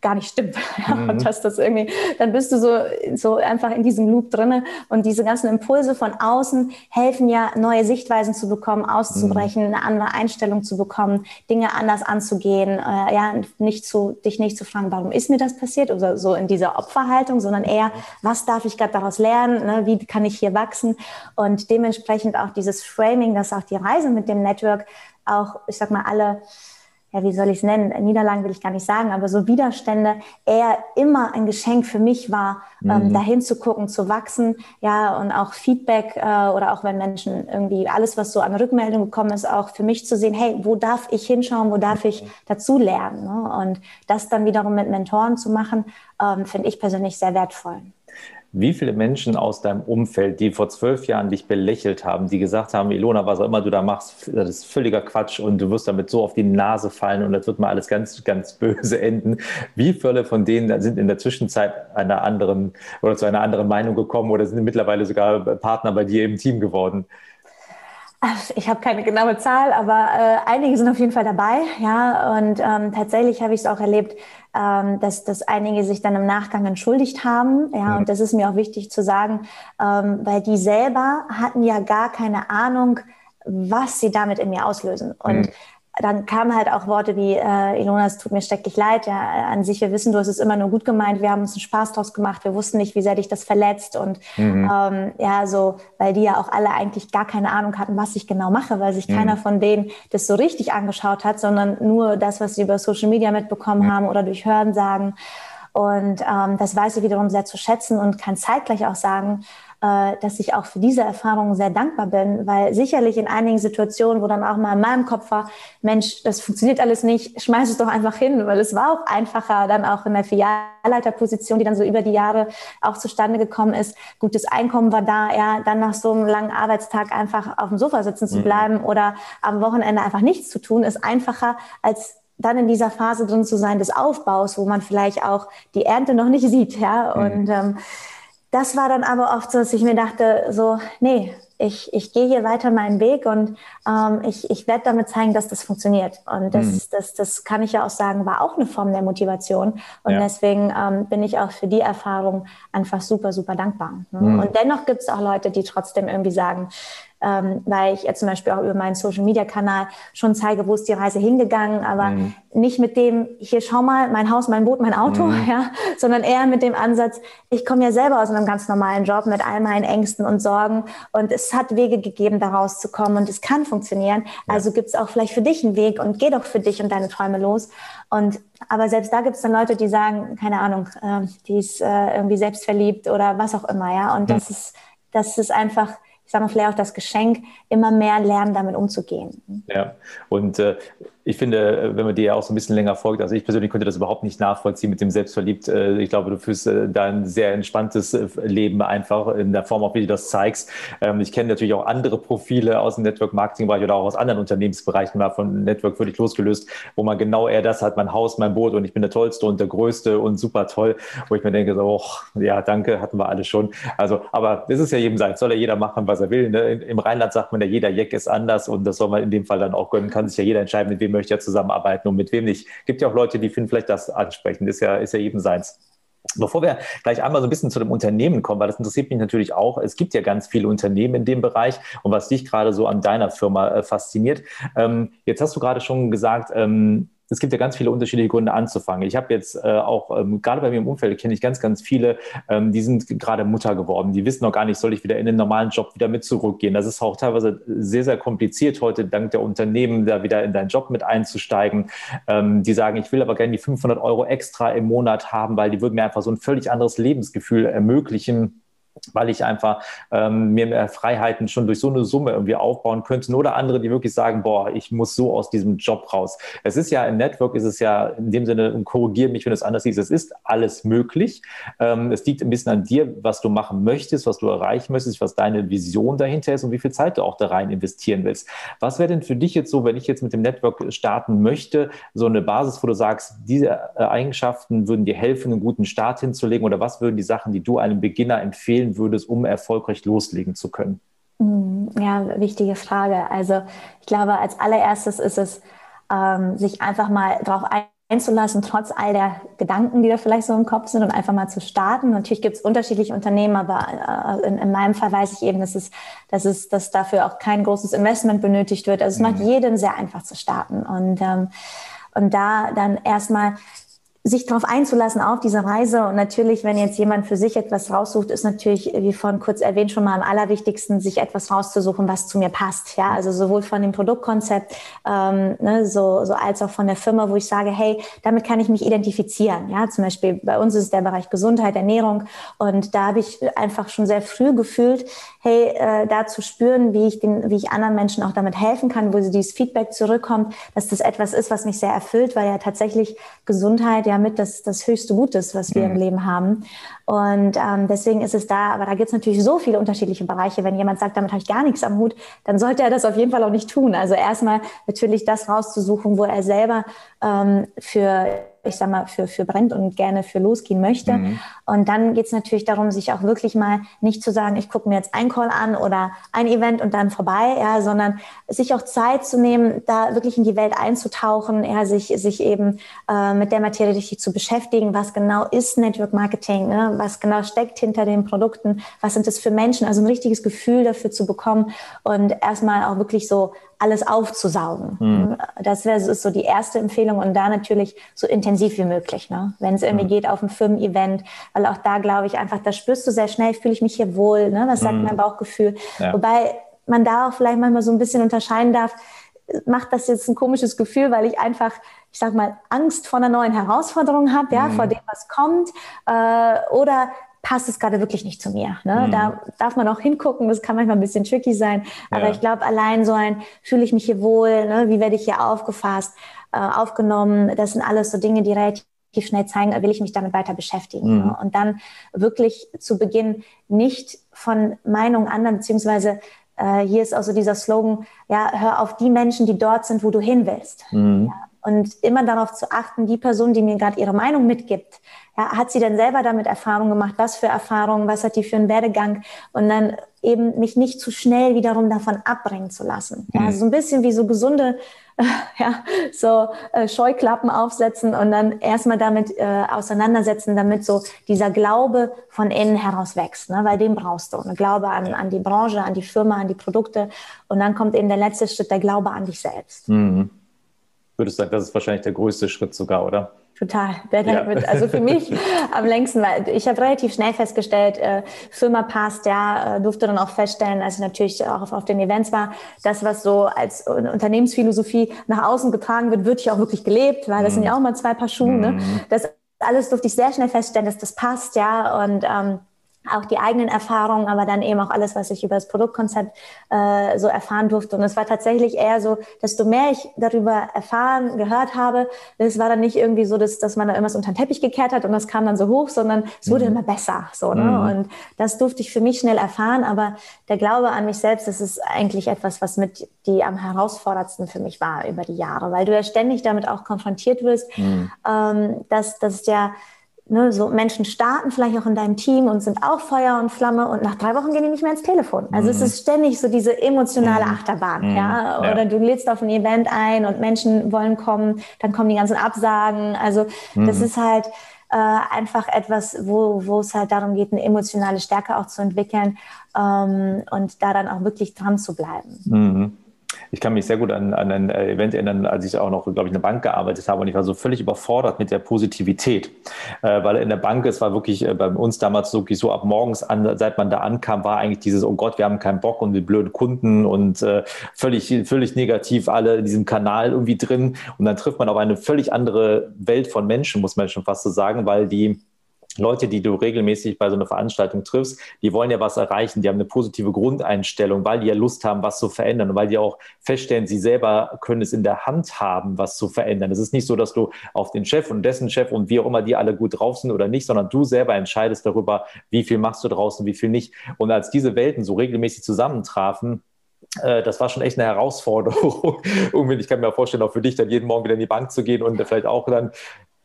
gar nicht stimmt. Mhm. Und dass das irgendwie, dann bist du so, so einfach in diesem Loop drinne und diese ganzen Impulse von außen helfen ja, neue Sichtweisen zu bekommen, auszubrechen, mhm. eine andere Einstellung zu bekommen, Dinge anders anzugehen, äh, ja, nicht zu, dich nicht zu fragen, warum ist mir das passiert oder so in dieser Opferhaltung, sondern eher, was darf ich gerade daraus lernen, ne? wie kann ich hier wachsen und dementsprechend auch dieses Framing, dass auch die Reise mit dem Network auch, ich sag mal, alle ja, wie soll ich es nennen? Niederlagen will ich gar nicht sagen, aber so Widerstände eher immer ein Geschenk für mich war, ähm, mhm. dahin zu gucken, zu wachsen, ja, und auch Feedback äh, oder auch wenn Menschen irgendwie alles, was so an Rückmeldung gekommen ist, auch für mich zu sehen, hey, wo darf ich hinschauen, wo darf ich dazu lernen? Ne? Und das dann wiederum mit Mentoren zu machen, ähm, finde ich persönlich sehr wertvoll. Wie viele Menschen aus deinem Umfeld, die vor zwölf Jahren dich belächelt haben, die gesagt haben, Ilona, was auch immer du da machst, das ist völliger Quatsch und du wirst damit so auf die Nase fallen und das wird mal alles ganz, ganz böse enden. Wie viele von denen sind in der Zwischenzeit einer anderen oder zu einer anderen Meinung gekommen oder sind mittlerweile sogar Partner bei dir im Team geworden? Ich habe keine genaue Zahl, aber äh, einige sind auf jeden Fall dabei, ja. Und ähm, tatsächlich habe ich es auch erlebt, ähm, dass, dass einige sich dann im Nachgang entschuldigt haben, ja. Mhm. Und das ist mir auch wichtig zu sagen, ähm, weil die selber hatten ja gar keine Ahnung, was sie damit in mir auslösen. Und mhm dann kamen halt auch Worte wie, äh, Ilona, es tut mir schrecklich leid. Ja, an sich, wir wissen, du hast es immer nur gut gemeint. Wir haben uns einen Spaß draus gemacht. Wir wussten nicht, wie sehr dich das verletzt. Und mhm. ähm, ja, so, weil die ja auch alle eigentlich gar keine Ahnung hatten, was ich genau mache, weil sich mhm. keiner von denen das so richtig angeschaut hat, sondern nur das, was sie über Social Media mitbekommen mhm. haben oder durch Hören sagen. Und ähm, das weiß ich wiederum sehr zu schätzen und kann zeitgleich auch sagen, äh, dass ich auch für diese Erfahrung sehr dankbar bin, weil sicherlich in einigen Situationen, wo dann auch mal in meinem Kopf war, Mensch, das funktioniert alles nicht, schmeiß es doch einfach hin, weil es war auch einfacher, dann auch in der Filialleiterposition, die dann so über die Jahre auch zustande gekommen ist. Gutes Einkommen war da, ja, dann nach so einem langen Arbeitstag einfach auf dem Sofa sitzen zu mhm. bleiben mhm. oder am Wochenende einfach nichts zu tun, ist einfacher als dann in dieser Phase drin zu sein des Aufbaus, wo man vielleicht auch die Ernte noch nicht sieht, ja. Mhm. Und ähm, das war dann aber oft so, dass ich mir dachte, so, nee, ich, ich gehe hier weiter meinen Weg und ähm, ich, ich werde damit zeigen, dass das funktioniert. Und das, mhm. das, das kann ich ja auch sagen, war auch eine Form der Motivation. Und ja. deswegen ähm, bin ich auch für die Erfahrung einfach super, super dankbar. Ne? Mhm. Und dennoch gibt es auch Leute, die trotzdem irgendwie sagen, ähm, weil ich jetzt zum Beispiel auch über meinen Social Media Kanal schon zeige, wo ist die Reise hingegangen, aber mhm. nicht mit dem, hier schau mal, mein Haus, mein Boot, mein Auto, mhm. ja, sondern eher mit dem Ansatz, ich komme ja selber aus einem ganz normalen Job mit all meinen Ängsten und Sorgen und es hat Wege gegeben, da rauszukommen und es kann funktionieren. Ja. Also gibt es auch vielleicht für dich einen Weg und geh doch für dich und deine Träume los. Und aber selbst da gibt es dann Leute, die sagen, keine Ahnung, äh, die ist äh, irgendwie selbstverliebt oder was auch immer, ja. Und mhm. das ist, das ist einfach ich sage mal, vielleicht auch das Geschenk, immer mehr lernen, damit umzugehen. Ja, und äh, ich finde, wenn man dir ja auch so ein bisschen länger folgt, also ich persönlich könnte das überhaupt nicht nachvollziehen mit dem Selbstverliebt. Äh, ich glaube, du führst äh, da ein sehr entspanntes äh, Leben einfach in der Form, auch wie du das zeigst. Ähm, ich kenne natürlich auch andere Profile aus dem Network Marketing Bereich oder auch aus anderen Unternehmensbereichen, mal von Network völlig losgelöst, wo man genau eher das hat, mein Haus, mein Boot und ich bin der Tollste und der Größte und super toll, wo ich mir denke, so, oh, ja, danke, hatten wir alle schon. Also, aber das ist ja jedem sein, soll ja jeder machen, was er will. Ne? Im Rheinland sagt man ja, jeder Jack ist anders und das soll man in dem Fall dann auch gönnen, kann sich ja jeder entscheiden, mit wem möchte er zusammenarbeiten und mit wem nicht. Gibt ja auch Leute, die finden vielleicht das ansprechend, ist ja, ist ja jedem seins. Bevor wir gleich einmal so ein bisschen zu dem Unternehmen kommen, weil das interessiert mich natürlich auch. Es gibt ja ganz viele Unternehmen in dem Bereich und was dich gerade so an deiner Firma äh, fasziniert. Ähm, jetzt hast du gerade schon gesagt, ähm, es gibt ja ganz viele unterschiedliche Gründe anzufangen. Ich habe jetzt äh, auch, ähm, gerade bei mir im Umfeld kenne ich ganz, ganz viele, ähm, die sind gerade Mutter geworden. Die wissen noch gar nicht, soll ich wieder in den normalen Job wieder mit zurückgehen. Das ist auch teilweise sehr, sehr kompliziert heute, dank der Unternehmen, da wieder in deinen Job mit einzusteigen. Ähm, die sagen, ich will aber gerne die 500 Euro extra im Monat haben, weil die würden mir einfach so ein völlig anderes Lebensgefühl ermöglichen weil ich einfach ähm, mir mehr Freiheiten schon durch so eine Summe irgendwie aufbauen könnte. Oder andere, die wirklich sagen, boah, ich muss so aus diesem Job raus. Es ist ja im Network, ist es ja in dem Sinne, und korrigiere mich, wenn es anders ist, es ist alles möglich. Ähm, es liegt ein bisschen an dir, was du machen möchtest, was du erreichen möchtest, was deine Vision dahinter ist und wie viel Zeit du auch da rein investieren willst. Was wäre denn für dich jetzt so, wenn ich jetzt mit dem Network starten möchte, so eine Basis, wo du sagst, diese äh, Eigenschaften würden dir helfen, einen guten Start hinzulegen oder was würden die Sachen, die du einem Beginner empfehlen empfehlen würdest, um erfolgreich loslegen zu können? Mm, ja, wichtige Frage. Also ich glaube, als allererstes ist es, ähm, sich einfach mal darauf einzulassen, trotz all der Gedanken, die da vielleicht so im Kopf sind und einfach mal zu starten. Natürlich gibt es unterschiedliche Unternehmen, aber äh, in, in, meinem Fall weiß ich eben, dass es, dass es, dass dafür auch kein großes Investment benötigt wird. Also es mhm. macht jedem sehr einfach zu starten und ähm, und da dann erstmal sich darauf einzulassen auf diese Reise. Und natürlich, wenn jetzt jemand für sich etwas raussucht, ist natürlich, wie vorhin kurz erwähnt, schon mal am allerwichtigsten, sich etwas rauszusuchen, was zu mir passt. Ja, also sowohl von dem Produktkonzept, ähm, ne, so, so als auch von der Firma, wo ich sage, hey, damit kann ich mich identifizieren. Ja, zum Beispiel bei uns ist es der Bereich Gesundheit, Ernährung. Und da habe ich einfach schon sehr früh gefühlt, hey, äh, da zu spüren, wie ich den, wie ich anderen Menschen auch damit helfen kann, wo sie dieses Feedback zurückkommt, dass das etwas ist, was mich sehr erfüllt, weil ja tatsächlich Gesundheit ja mit das, das höchste Gut ist, was wir mhm. im Leben haben. Und ähm, deswegen ist es da, aber da gibt es natürlich so viele unterschiedliche Bereiche. Wenn jemand sagt, damit habe ich gar nichts am Hut, dann sollte er das auf jeden Fall auch nicht tun. Also erstmal natürlich das rauszusuchen, wo er selber ähm, für ich sag mal, für, für brennt und gerne für losgehen möchte. Mhm. Und dann geht es natürlich darum, sich auch wirklich mal nicht zu sagen, ich gucke mir jetzt ein Call an oder ein Event und dann vorbei, ja, sondern sich auch Zeit zu nehmen, da wirklich in die Welt einzutauchen, ja, sich, sich eben äh, mit der Materie richtig zu beschäftigen, was genau ist Network Marketing, ne? was genau steckt hinter den Produkten, was sind das für Menschen, also ein richtiges Gefühl dafür zu bekommen und erstmal auch wirklich so alles aufzusaugen. Mhm. Das wäre ist so die erste Empfehlung und da natürlich so intensiv wie möglich, ne? wenn es irgendwie mhm. geht auf ein Firmen-Event, weil auch da glaube ich einfach, da spürst du sehr schnell, fühle ich mich hier wohl, ne? was sagt mhm. mein Bauchgefühl. Ja. Wobei man da auch vielleicht manchmal so ein bisschen unterscheiden darf, macht das jetzt ein komisches Gefühl, weil ich einfach, ich sag mal, Angst vor einer neuen Herausforderung habe, ja, mhm. vor dem, was kommt, äh, oder passt es gerade wirklich nicht zu mir. Ne? Mhm. Da darf man auch hingucken, das kann manchmal ein bisschen tricky sein. Aber ja. ich glaube, allein so ein, fühle ich mich hier wohl, ne? wie werde ich hier aufgefasst, äh, aufgenommen, das sind alles so Dinge, die relativ schnell zeigen, will ich mich damit weiter beschäftigen. Mhm. Ne? Und dann wirklich zu Beginn nicht von Meinung anderen, beziehungsweise äh, hier ist auch so dieser Slogan, ja, hör auf die Menschen, die dort sind, wo du hin willst. Mhm. Ja, und immer darauf zu achten, die Person, die mir gerade ihre Meinung mitgibt, ja, hat sie denn selber damit Erfahrung gemacht? Was für Erfahrungen? Was hat die für einen Werdegang? Und dann eben mich nicht zu schnell wiederum davon abbringen zu lassen. Ja, also so ein bisschen wie so gesunde, äh, ja, so äh, Scheuklappen aufsetzen und dann erstmal damit äh, auseinandersetzen, damit so dieser Glaube von innen heraus wächst, ne? weil den brauchst du. Ein Glaube an, an die Branche, an die Firma, an die Produkte und dann kommt eben der letzte Schritt, der Glaube an dich selbst. Mhm würdest du sagen, das ist wahrscheinlich der größte Schritt sogar, oder? Total. Der ja. wird also für mich am längsten, weil ich habe relativ schnell festgestellt, äh, Firma passt, ja, äh, durfte dann auch feststellen, als ich natürlich auch auf, auf den Events war, das, was so als Unternehmensphilosophie nach außen getragen wird, wird hier auch wirklich gelebt, weil das mhm. sind ja auch mal zwei Paar Schuhe. Ne? Mhm. Ne? Das alles durfte ich sehr schnell feststellen, dass das passt, ja, und ähm, auch die eigenen Erfahrungen, aber dann eben auch alles, was ich über das Produktkonzept äh, so erfahren durfte. Und es war tatsächlich eher so, desto mehr ich darüber erfahren, gehört habe, es war dann nicht irgendwie so, dass, dass man da irgendwas unter den Teppich gekehrt hat und das kam dann so hoch, sondern es wurde mhm. immer besser. So, ne? Mhm. Und das durfte ich für mich schnell erfahren. Aber der Glaube an mich selbst, das ist eigentlich etwas, was mit die am herausforderndsten für mich war über die Jahre, weil du ja ständig damit auch konfrontiert wirst, mhm. ähm, dass, dass ja Ne, so Menschen starten vielleicht auch in deinem Team und sind auch Feuer und Flamme und nach drei Wochen gehen die nicht mehr ins Telefon. Also mhm. es ist ständig so diese emotionale mhm. Achterbahn, mhm. ja? Oder ja. du lädst auf ein Event ein und Menschen wollen kommen, dann kommen die ganzen Absagen. Also das mhm. ist halt äh, einfach etwas, wo, wo es halt darum geht, eine emotionale Stärke auch zu entwickeln ähm, und da dann auch wirklich dran zu bleiben. Ich kann mich sehr gut an, an ein äh, Event erinnern, als ich auch noch, glaube ich, in der Bank gearbeitet habe und ich war so völlig überfordert mit der Positivität, äh, weil in der Bank, es war wirklich äh, bei uns damals wirklich so ab morgens an, seit man da ankam, war eigentlich dieses, oh Gott, wir haben keinen Bock und die blöden Kunden und äh, völlig, völlig negativ alle in diesem Kanal irgendwie drin. Und dann trifft man auf eine völlig andere Welt von Menschen, muss man schon fast so sagen, weil die Leute, die du regelmäßig bei so einer Veranstaltung triffst, die wollen ja was erreichen, die haben eine positive Grundeinstellung, weil die ja Lust haben, was zu verändern und weil die auch feststellen, sie selber können es in der Hand haben, was zu verändern. Es ist nicht so, dass du auf den Chef und dessen Chef und wie auch immer die alle gut drauf sind oder nicht, sondern du selber entscheidest darüber, wie viel machst du draußen, wie viel nicht. Und als diese Welten so regelmäßig zusammentrafen, äh, das war schon echt eine Herausforderung. ich kann mir vorstellen, auch für dich dann jeden Morgen wieder in die Bank zu gehen und vielleicht auch dann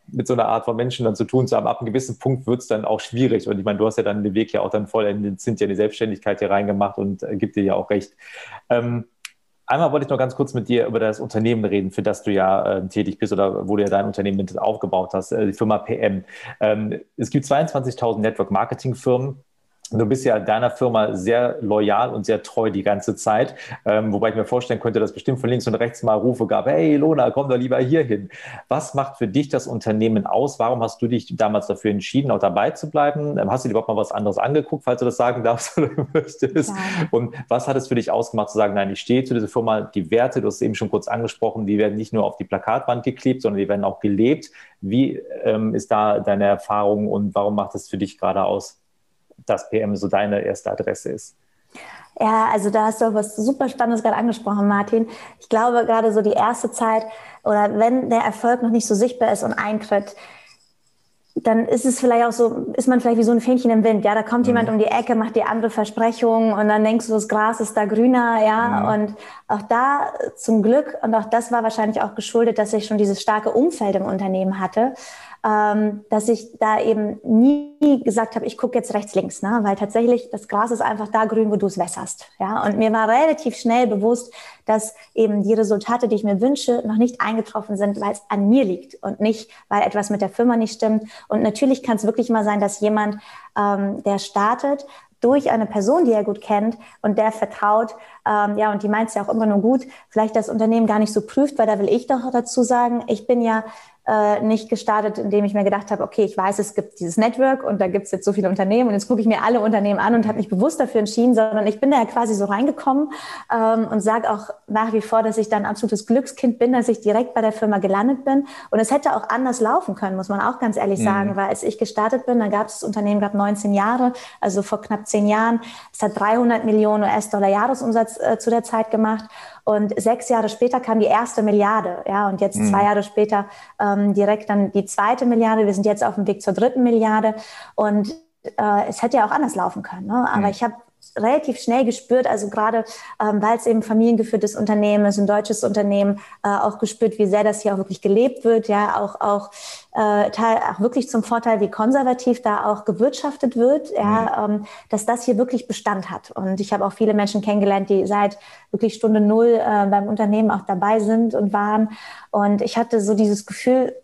mit so einer Art von Menschen dann zu tun zu haben. Ab einem gewissen Punkt wird es dann auch schwierig. Und ich meine, du hast ja dann den Weg ja auch dann voll in, sind ja in die Selbstständigkeit hier reingemacht und äh, gibt dir ja auch recht. Ähm, einmal wollte ich noch ganz kurz mit dir über das Unternehmen reden, für das du ja äh, tätig bist oder wo du ja dein Unternehmen aufgebaut hast, äh, die Firma PM. Ähm, es gibt 22.000 Network Marketing Firmen Du bist ja deiner Firma sehr loyal und sehr treu die ganze Zeit, ähm, wobei ich mir vorstellen könnte, dass bestimmt von links und rechts mal Rufe gab, hey Lona, komm doch lieber hier hin. Was macht für dich das Unternehmen aus? Warum hast du dich damals dafür entschieden, auch dabei zu bleiben? Ähm, hast du dir überhaupt mal was anderes angeguckt, falls du das sagen darfst oder möchtest? Ja. Und was hat es für dich ausgemacht, zu sagen, nein, ich stehe zu dieser Firma, die Werte, du hast es eben schon kurz angesprochen, die werden nicht nur auf die Plakatwand geklebt, sondern die werden auch gelebt. Wie ähm, ist da deine Erfahrung und warum macht es für dich gerade aus? Dass PM so deine erste Adresse ist. Ja, also da hast du auch was super Spannendes gerade angesprochen, Martin. Ich glaube, gerade so die erste Zeit oder wenn der Erfolg noch nicht so sichtbar ist und eintritt, dann ist es vielleicht auch so, ist man vielleicht wie so ein Fähnchen im Wind. Ja, da kommt mhm. jemand um die Ecke, macht dir andere Versprechungen und dann denkst du, das Gras ist da grüner, ja. Mhm. Und auch da zum Glück, und auch das war wahrscheinlich auch geschuldet, dass ich schon dieses starke Umfeld im Unternehmen hatte, ähm, dass ich da eben nie gesagt habe, ich gucke jetzt rechts, links, ne? weil tatsächlich das Gras ist einfach da grün, wo du es wässerst. Ja? Und mir war relativ schnell bewusst, dass eben die Resultate, die ich mir wünsche, noch nicht eingetroffen sind, weil es an mir liegt und nicht, weil etwas mit der Firma nicht stimmt. Und natürlich kann es wirklich mal sein, dass jemand, ähm, der startet, durch eine Person, die er gut kennt und der vertraut, ähm, ja, und die meint es ja auch immer nur gut, vielleicht das Unternehmen gar nicht so prüft, weil da will ich doch dazu sagen, ich bin ja äh, nicht gestartet, indem ich mir gedacht habe, okay, ich weiß, es gibt dieses Network und da gibt es jetzt so viele Unternehmen und jetzt gucke ich mir alle Unternehmen an und habe mich bewusst dafür entschieden, sondern ich bin da ja quasi so reingekommen ähm, und sage auch nach wie vor, dass ich da ein absolutes Glückskind bin, dass ich direkt bei der Firma gelandet bin. Und es hätte auch anders laufen können, muss man auch ganz ehrlich mhm. sagen, weil als ich gestartet bin, dann gab es das Unternehmen gerade 19 Jahre, also vor knapp zehn Jahren. Es hat 300 Millionen US-Dollar Jahresumsatz äh, zu der Zeit gemacht. Und sechs Jahre später kam die erste Milliarde, ja, und jetzt mhm. zwei Jahre später ähm, direkt dann die zweite Milliarde. Wir sind jetzt auf dem Weg zur dritten Milliarde und äh, es hätte ja auch anders laufen können. Ne? Aber mhm. ich habe relativ schnell gespürt, also gerade ähm, weil es eben familiengeführtes Unternehmen ist, ein deutsches Unternehmen, äh, auch gespürt, wie sehr das hier auch wirklich gelebt wird, ja, auch, auch, äh, teil, auch wirklich zum Vorteil, wie konservativ da auch gewirtschaftet wird, ja, mhm. ähm, dass das hier wirklich Bestand hat. Und ich habe auch viele Menschen kennengelernt, die seit wirklich Stunde Null äh, beim Unternehmen auch dabei sind und waren. Und ich hatte so dieses Gefühl,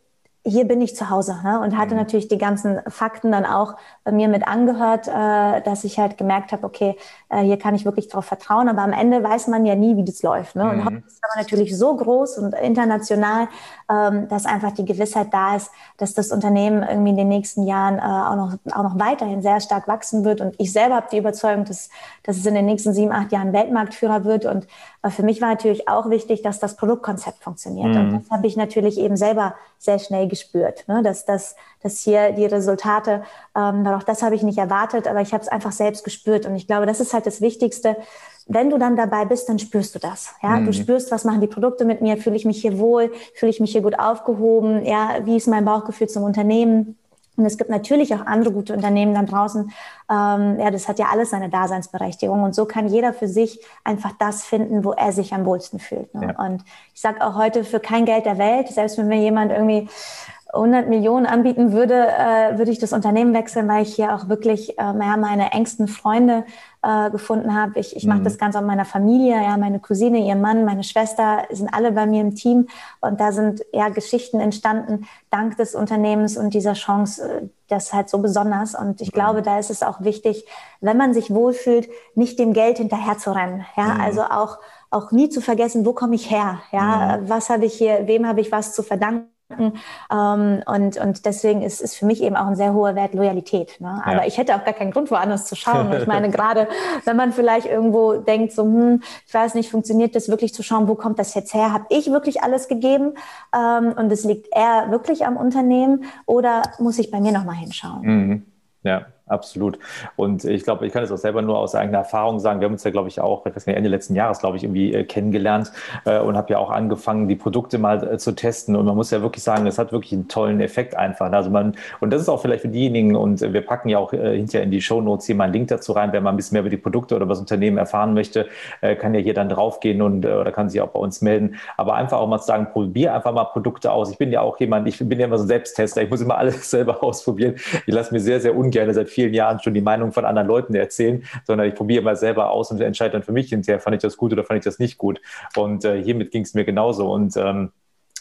hier bin ich zu Hause ne? und hatte mhm. natürlich die ganzen Fakten dann auch bei mir mit angehört, äh, dass ich halt gemerkt habe, okay, äh, hier kann ich wirklich darauf vertrauen, aber am Ende weiß man ja nie, wie das läuft. Ne? Und mhm. heute ist aber natürlich so groß und international, ähm, dass einfach die Gewissheit da ist, dass das Unternehmen irgendwie in den nächsten Jahren äh, auch, noch, auch noch weiterhin sehr stark wachsen wird. Und ich selber habe die Überzeugung, dass, dass es in den nächsten sieben, acht Jahren Weltmarktführer wird. Und äh, für mich war natürlich auch wichtig, dass das Produktkonzept funktioniert. Mhm. Und das habe ich natürlich eben selber sehr schnell gespürt, ne? dass, dass, dass hier die Resultate, ähm, auch das habe ich nicht erwartet, aber ich habe es einfach selbst gespürt. Und ich glaube, das ist halt das Wichtigste. Wenn du dann dabei bist, dann spürst du das. Ja, mhm. du spürst, was machen die Produkte mit mir? Fühle ich mich hier wohl? Fühle ich mich hier gut aufgehoben? Ja, wie ist mein Bauchgefühl zum Unternehmen? Und es gibt natürlich auch andere gute Unternehmen da draußen. Ähm, ja, das hat ja alles seine Daseinsberechtigung. Und so kann jeder für sich einfach das finden, wo er sich am wohlsten fühlt. Ne? Ja. Und ich sage auch heute für kein Geld der Welt, selbst wenn mir jemand irgendwie 100 Millionen anbieten würde, äh, würde ich das Unternehmen wechseln, weil ich hier auch wirklich äh, ja, meine engsten Freunde äh, gefunden habe. Ich, ich mhm. mache das Ganze auch meiner Familie, ja, meine Cousine, ihr Mann, meine Schwester sind alle bei mir im Team und da sind ja Geschichten entstanden dank des Unternehmens und dieser Chance. Äh, das ist halt so besonders und ich mhm. glaube, da ist es auch wichtig, wenn man sich wohlfühlt, nicht dem Geld hinterher zu rennen. Ja, mhm. also auch auch nie zu vergessen, wo komme ich her? Ja, mhm. was habe ich hier, wem habe ich was zu verdanken? Ähm, und, und deswegen ist, ist für mich eben auch ein sehr hoher Wert Loyalität. Ne? Aber ja. ich hätte auch gar keinen Grund, woanders zu schauen. Ich meine, gerade wenn man vielleicht irgendwo denkt, so, hm, ich weiß nicht, funktioniert das wirklich zu schauen, wo kommt das jetzt her? Habe ich wirklich alles gegeben ähm, und es liegt eher wirklich am Unternehmen oder muss ich bei mir nochmal hinschauen? Mhm. Ja, absolut. Und ich glaube, ich kann es auch selber nur aus eigener Erfahrung sagen. Wir haben uns ja, glaube ich, auch, ich weiß nicht, Ende letzten Jahres, glaube ich, irgendwie äh, kennengelernt äh, und habe ja auch angefangen, die Produkte mal äh, zu testen. Und man muss ja wirklich sagen, es hat wirklich einen tollen Effekt einfach. Also man, und das ist auch vielleicht für diejenigen, und wir packen ja auch hinterher in die Show Notes hier mal einen Link dazu rein, wer mal ein bisschen mehr über die Produkte oder über das Unternehmen erfahren möchte, kann ja hier dann draufgehen und oder kann sich auch bei uns melden. Aber einfach auch mal sagen, probier einfach mal Produkte aus. Ich bin ja auch jemand, ich bin ja immer so ein Selbsttester. Ich muss immer alles selber ausprobieren. Ich lasse mir sehr, sehr ungern seit vielen Jahren schon die Meinung von anderen Leuten erzählen, sondern ich probiere mal selber aus und entscheide dann für mich hinterher, fand ich das gut oder fand ich das nicht gut. Und äh, hiermit ging es mir genauso. Und ähm,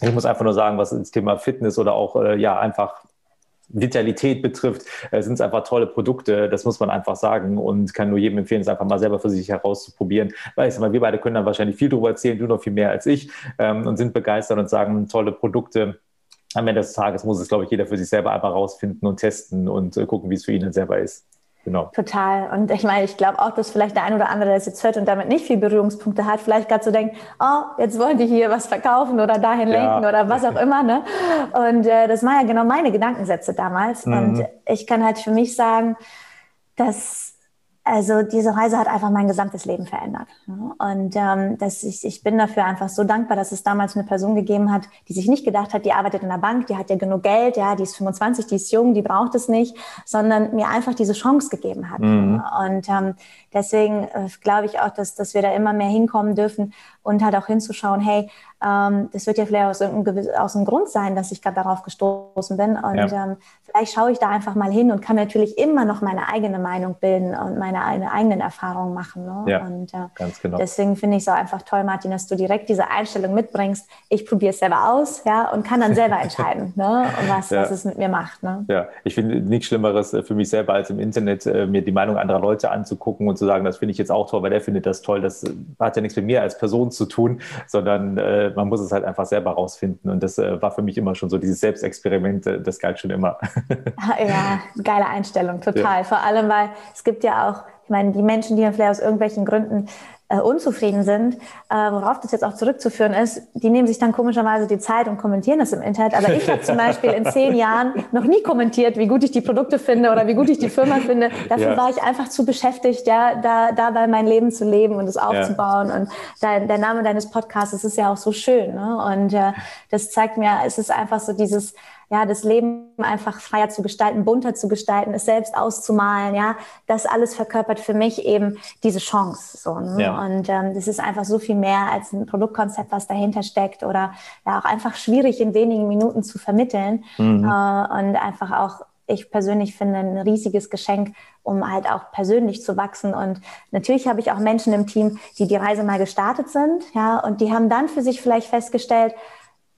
ich muss einfach nur sagen, was das Thema Fitness oder auch äh, ja einfach Vitalität betrifft, äh, sind es einfach tolle Produkte. Das muss man einfach sagen und kann nur jedem empfehlen, es einfach mal selber für sich herauszuprobieren. Weil ich sag mal, wir beide können dann wahrscheinlich viel darüber erzählen, du noch viel mehr als ich ähm, und sind begeistert und sagen, tolle Produkte am Ende des Tages muss es, glaube ich, jeder für sich selber einfach rausfinden und testen und äh, gucken, wie es für ihn dann selber ist. Genau. Total. Und ich meine, ich glaube auch, dass vielleicht der ein oder andere, der es jetzt hört und damit nicht viel Berührungspunkte hat, vielleicht gerade so denkt, oh, jetzt wollen die hier was verkaufen oder dahin lenken ja. oder was auch immer. Ne? Und äh, das waren ja genau meine Gedankensätze damals. Mhm. Und ich kann halt für mich sagen, dass also diese Reise hat einfach mein gesamtes Leben verändert. Und ähm, dass ich, ich bin dafür einfach so dankbar, dass es damals eine Person gegeben hat, die sich nicht gedacht hat, die arbeitet in der Bank, die hat ja genug Geld, ja, die ist 25, die ist jung, die braucht es nicht, sondern mir einfach diese Chance gegeben hat. Mhm. Und ähm, deswegen äh, glaube ich auch, dass, dass wir da immer mehr hinkommen dürfen und halt auch hinzuschauen, hey, das wird ja vielleicht aus irgendeinem aus einem Grund sein, dass ich gerade darauf gestoßen bin. Und ja. ähm, vielleicht schaue ich da einfach mal hin und kann natürlich immer noch meine eigene Meinung bilden und meine, meine eigenen Erfahrungen machen. Ne? Ja, und äh, ganz genau. deswegen finde ich es auch einfach toll, Martin, dass du direkt diese Einstellung mitbringst. Ich probiere es selber aus, ja, und kann dann selber entscheiden, ne, was, ja. was es mit mir macht. Ne? Ja, ich finde nichts Schlimmeres äh, für mich selber als im Internet äh, mir die Meinung anderer Leute anzugucken und zu sagen, das finde ich jetzt auch toll, weil der findet das toll. Das äh, hat ja nichts mit mir als Person zu tun, sondern äh, man muss es halt einfach selber rausfinden. Und das äh, war für mich immer schon so dieses Selbstexperiment, äh, das galt schon immer. ja, geile Einstellung, total. Ja. Vor allem, weil es gibt ja auch, ich meine, die Menschen, die dann vielleicht aus irgendwelchen Gründen äh, unzufrieden sind, äh, worauf das jetzt auch zurückzuführen ist, die nehmen sich dann komischerweise die Zeit und kommentieren das im Internet. Aber ich habe zum Beispiel in zehn Jahren noch nie kommentiert, wie gut ich die Produkte finde oder wie gut ich die Firma finde. Dafür ja. war ich einfach zu beschäftigt, ja, da, dabei mein Leben zu leben und es aufzubauen. Ja. Und dein, der Name deines Podcasts ist ja auch so schön. Ne? Und äh, das zeigt mir, es ist einfach so dieses ja, das Leben einfach freier zu gestalten, bunter zu gestalten, es selbst auszumalen, ja, das alles verkörpert für mich eben diese Chance. So, ne? ja. Und ähm, das ist einfach so viel mehr als ein Produktkonzept, was dahinter steckt oder ja auch einfach schwierig in wenigen Minuten zu vermitteln mhm. äh, und einfach auch ich persönlich finde ein riesiges Geschenk, um halt auch persönlich zu wachsen. Und natürlich habe ich auch Menschen im Team, die die Reise mal gestartet sind, ja, und die haben dann für sich vielleicht festgestellt,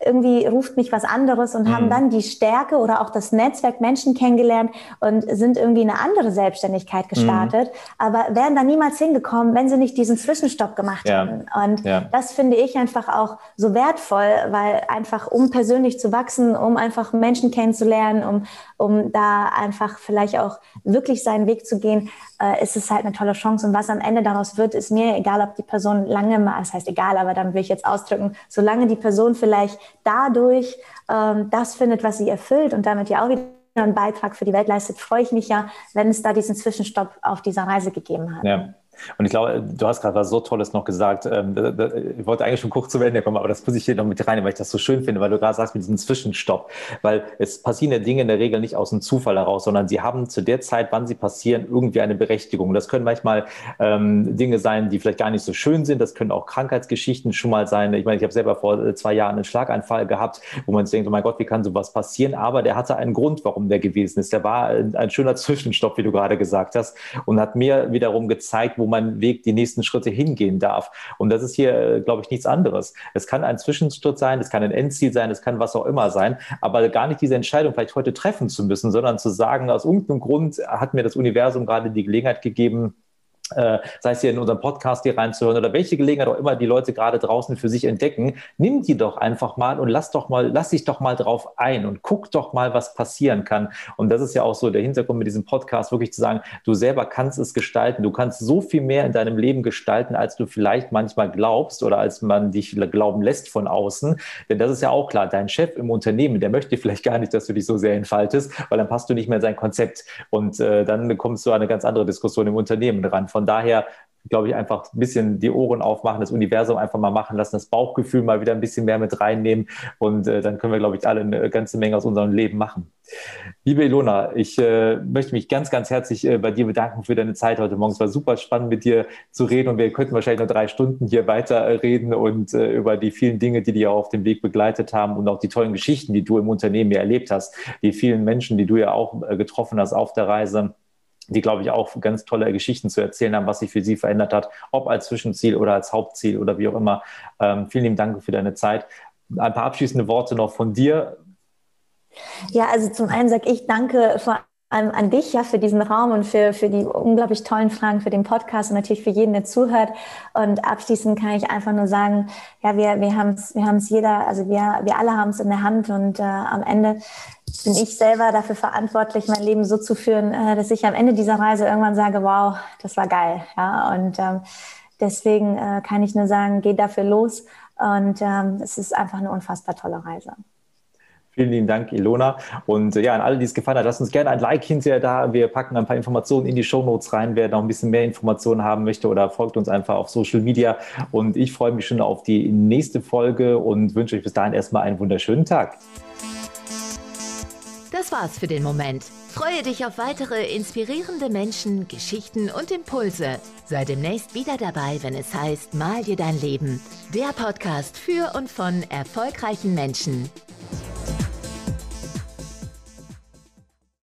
irgendwie ruft mich was anderes und mhm. haben dann die Stärke oder auch das Netzwerk Menschen kennengelernt und sind irgendwie eine andere Selbstständigkeit gestartet, mhm. aber wären da niemals hingekommen, wenn sie nicht diesen Zwischenstopp gemacht ja. hätten. Und ja. das finde ich einfach auch so wertvoll, weil einfach um persönlich zu wachsen, um einfach Menschen kennenzulernen, um, um da einfach vielleicht auch wirklich seinen Weg zu gehen, äh, ist es halt eine tolle Chance. Und was am Ende daraus wird, ist mir egal, ob die Person lange mal, das heißt egal, aber dann will ich jetzt ausdrücken, solange die Person vielleicht dadurch ähm, das findet, was sie erfüllt und damit ja auch wieder einen Beitrag für die Welt leistet, freue ich mich ja, wenn es da diesen Zwischenstopp auf dieser Reise gegeben hat. Ja. Und ich glaube, du hast gerade was so Tolles noch gesagt. Ähm, ich wollte eigentlich schon kurz zu Ende kommen, aber das muss ich hier noch mit rein, weil ich das so schön finde, weil du gerade sagst mit diesem Zwischenstopp. Weil es passieren ja Dinge in der Regel nicht aus dem Zufall heraus, sondern sie haben zu der Zeit, wann sie passieren, irgendwie eine Berechtigung. Das können manchmal ähm, Dinge sein, die vielleicht gar nicht so schön sind. Das können auch Krankheitsgeschichten schon mal sein. Ich meine, ich habe selber vor äh, zwei Jahren einen Schlaganfall gehabt, wo man sich denkt, oh mein Gott, wie kann sowas passieren? Aber der hatte einen Grund, warum der gewesen ist. Der war ein schöner Zwischenstopp, wie du gerade gesagt hast, und hat mir wiederum gezeigt, wo mein Weg die nächsten Schritte hingehen darf. Und das ist hier, äh, glaube ich, nichts anderes. Es kann ein Zwischenschritt sein, es kann ein Endziel sein, es kann was auch immer sein, aber gar nicht diese Entscheidung vielleicht heute treffen zu müssen, sondern zu sagen, aus irgendeinem Grund hat mir das Universum gerade die Gelegenheit gegeben, sei es hier in unserem Podcast hier reinzuhören oder welche Gelegenheit auch immer die Leute gerade draußen für sich entdecken, nimm die doch einfach mal und lass doch mal, lass dich doch mal drauf ein und guck doch mal, was passieren kann. Und das ist ja auch so der Hintergrund mit diesem Podcast, wirklich zu sagen, du selber kannst es gestalten, du kannst so viel mehr in deinem Leben gestalten, als du vielleicht manchmal glaubst oder als man dich glauben lässt von außen. Denn das ist ja auch klar, dein Chef im Unternehmen, der möchte vielleicht gar nicht, dass du dich so sehr entfaltest, weil dann passt du nicht mehr in sein Konzept. Und äh, dann kommst du an eine ganz andere Diskussion im Unternehmen ran. Von daher glaube ich, einfach ein bisschen die Ohren aufmachen, das Universum einfach mal machen lassen, das Bauchgefühl mal wieder ein bisschen mehr mit reinnehmen und äh, dann können wir, glaube ich, alle eine ganze Menge aus unserem Leben machen. Liebe Ilona, ich äh, möchte mich ganz, ganz herzlich äh, bei dir bedanken für deine Zeit heute Morgen. Es war super spannend, mit dir zu reden und wir könnten wahrscheinlich noch drei Stunden hier weiter äh, und äh, über die vielen Dinge, die dir auf dem Weg begleitet haben und auch die tollen Geschichten, die du im Unternehmen ja erlebt hast, die vielen Menschen, die du ja auch äh, getroffen hast auf der Reise die, glaube ich, auch ganz tolle Geschichten zu erzählen haben, was sich für sie verändert hat, ob als Zwischenziel oder als Hauptziel oder wie auch immer. Ähm, vielen lieben Dank für deine Zeit. Ein paar abschließende Worte noch von dir. Ja, also zum einen sage ich danke vor allem an dich ja für diesen Raum und für, für die unglaublich tollen Fragen für den Podcast und natürlich für jeden, der zuhört. Und abschließend kann ich einfach nur sagen, ja, wir, wir haben es wir haben's jeder, also wir, wir alle haben es in der Hand und äh, am Ende bin ich selber dafür verantwortlich, mein Leben so zu führen, äh, dass ich am Ende dieser Reise irgendwann sage, wow, das war geil. Ja, und ähm, deswegen äh, kann ich nur sagen, geh dafür los. Und ähm, es ist einfach eine unfassbar tolle Reise. Vielen lieben Dank, Ilona. Und äh, ja, an alle, die es gefallen hat, lasst uns gerne ein Like hinterher da. Wir packen ein paar Informationen in die Show Notes rein, wer noch ein bisschen mehr Informationen haben möchte oder folgt uns einfach auf Social Media. Und ich freue mich schon auf die nächste Folge und wünsche euch bis dahin erstmal einen wunderschönen Tag. Das war's für den Moment. Freue dich auf weitere inspirierende Menschen, Geschichten und Impulse. Sei demnächst wieder dabei, wenn es heißt Mal dir dein Leben. Der Podcast für und von erfolgreichen Menschen.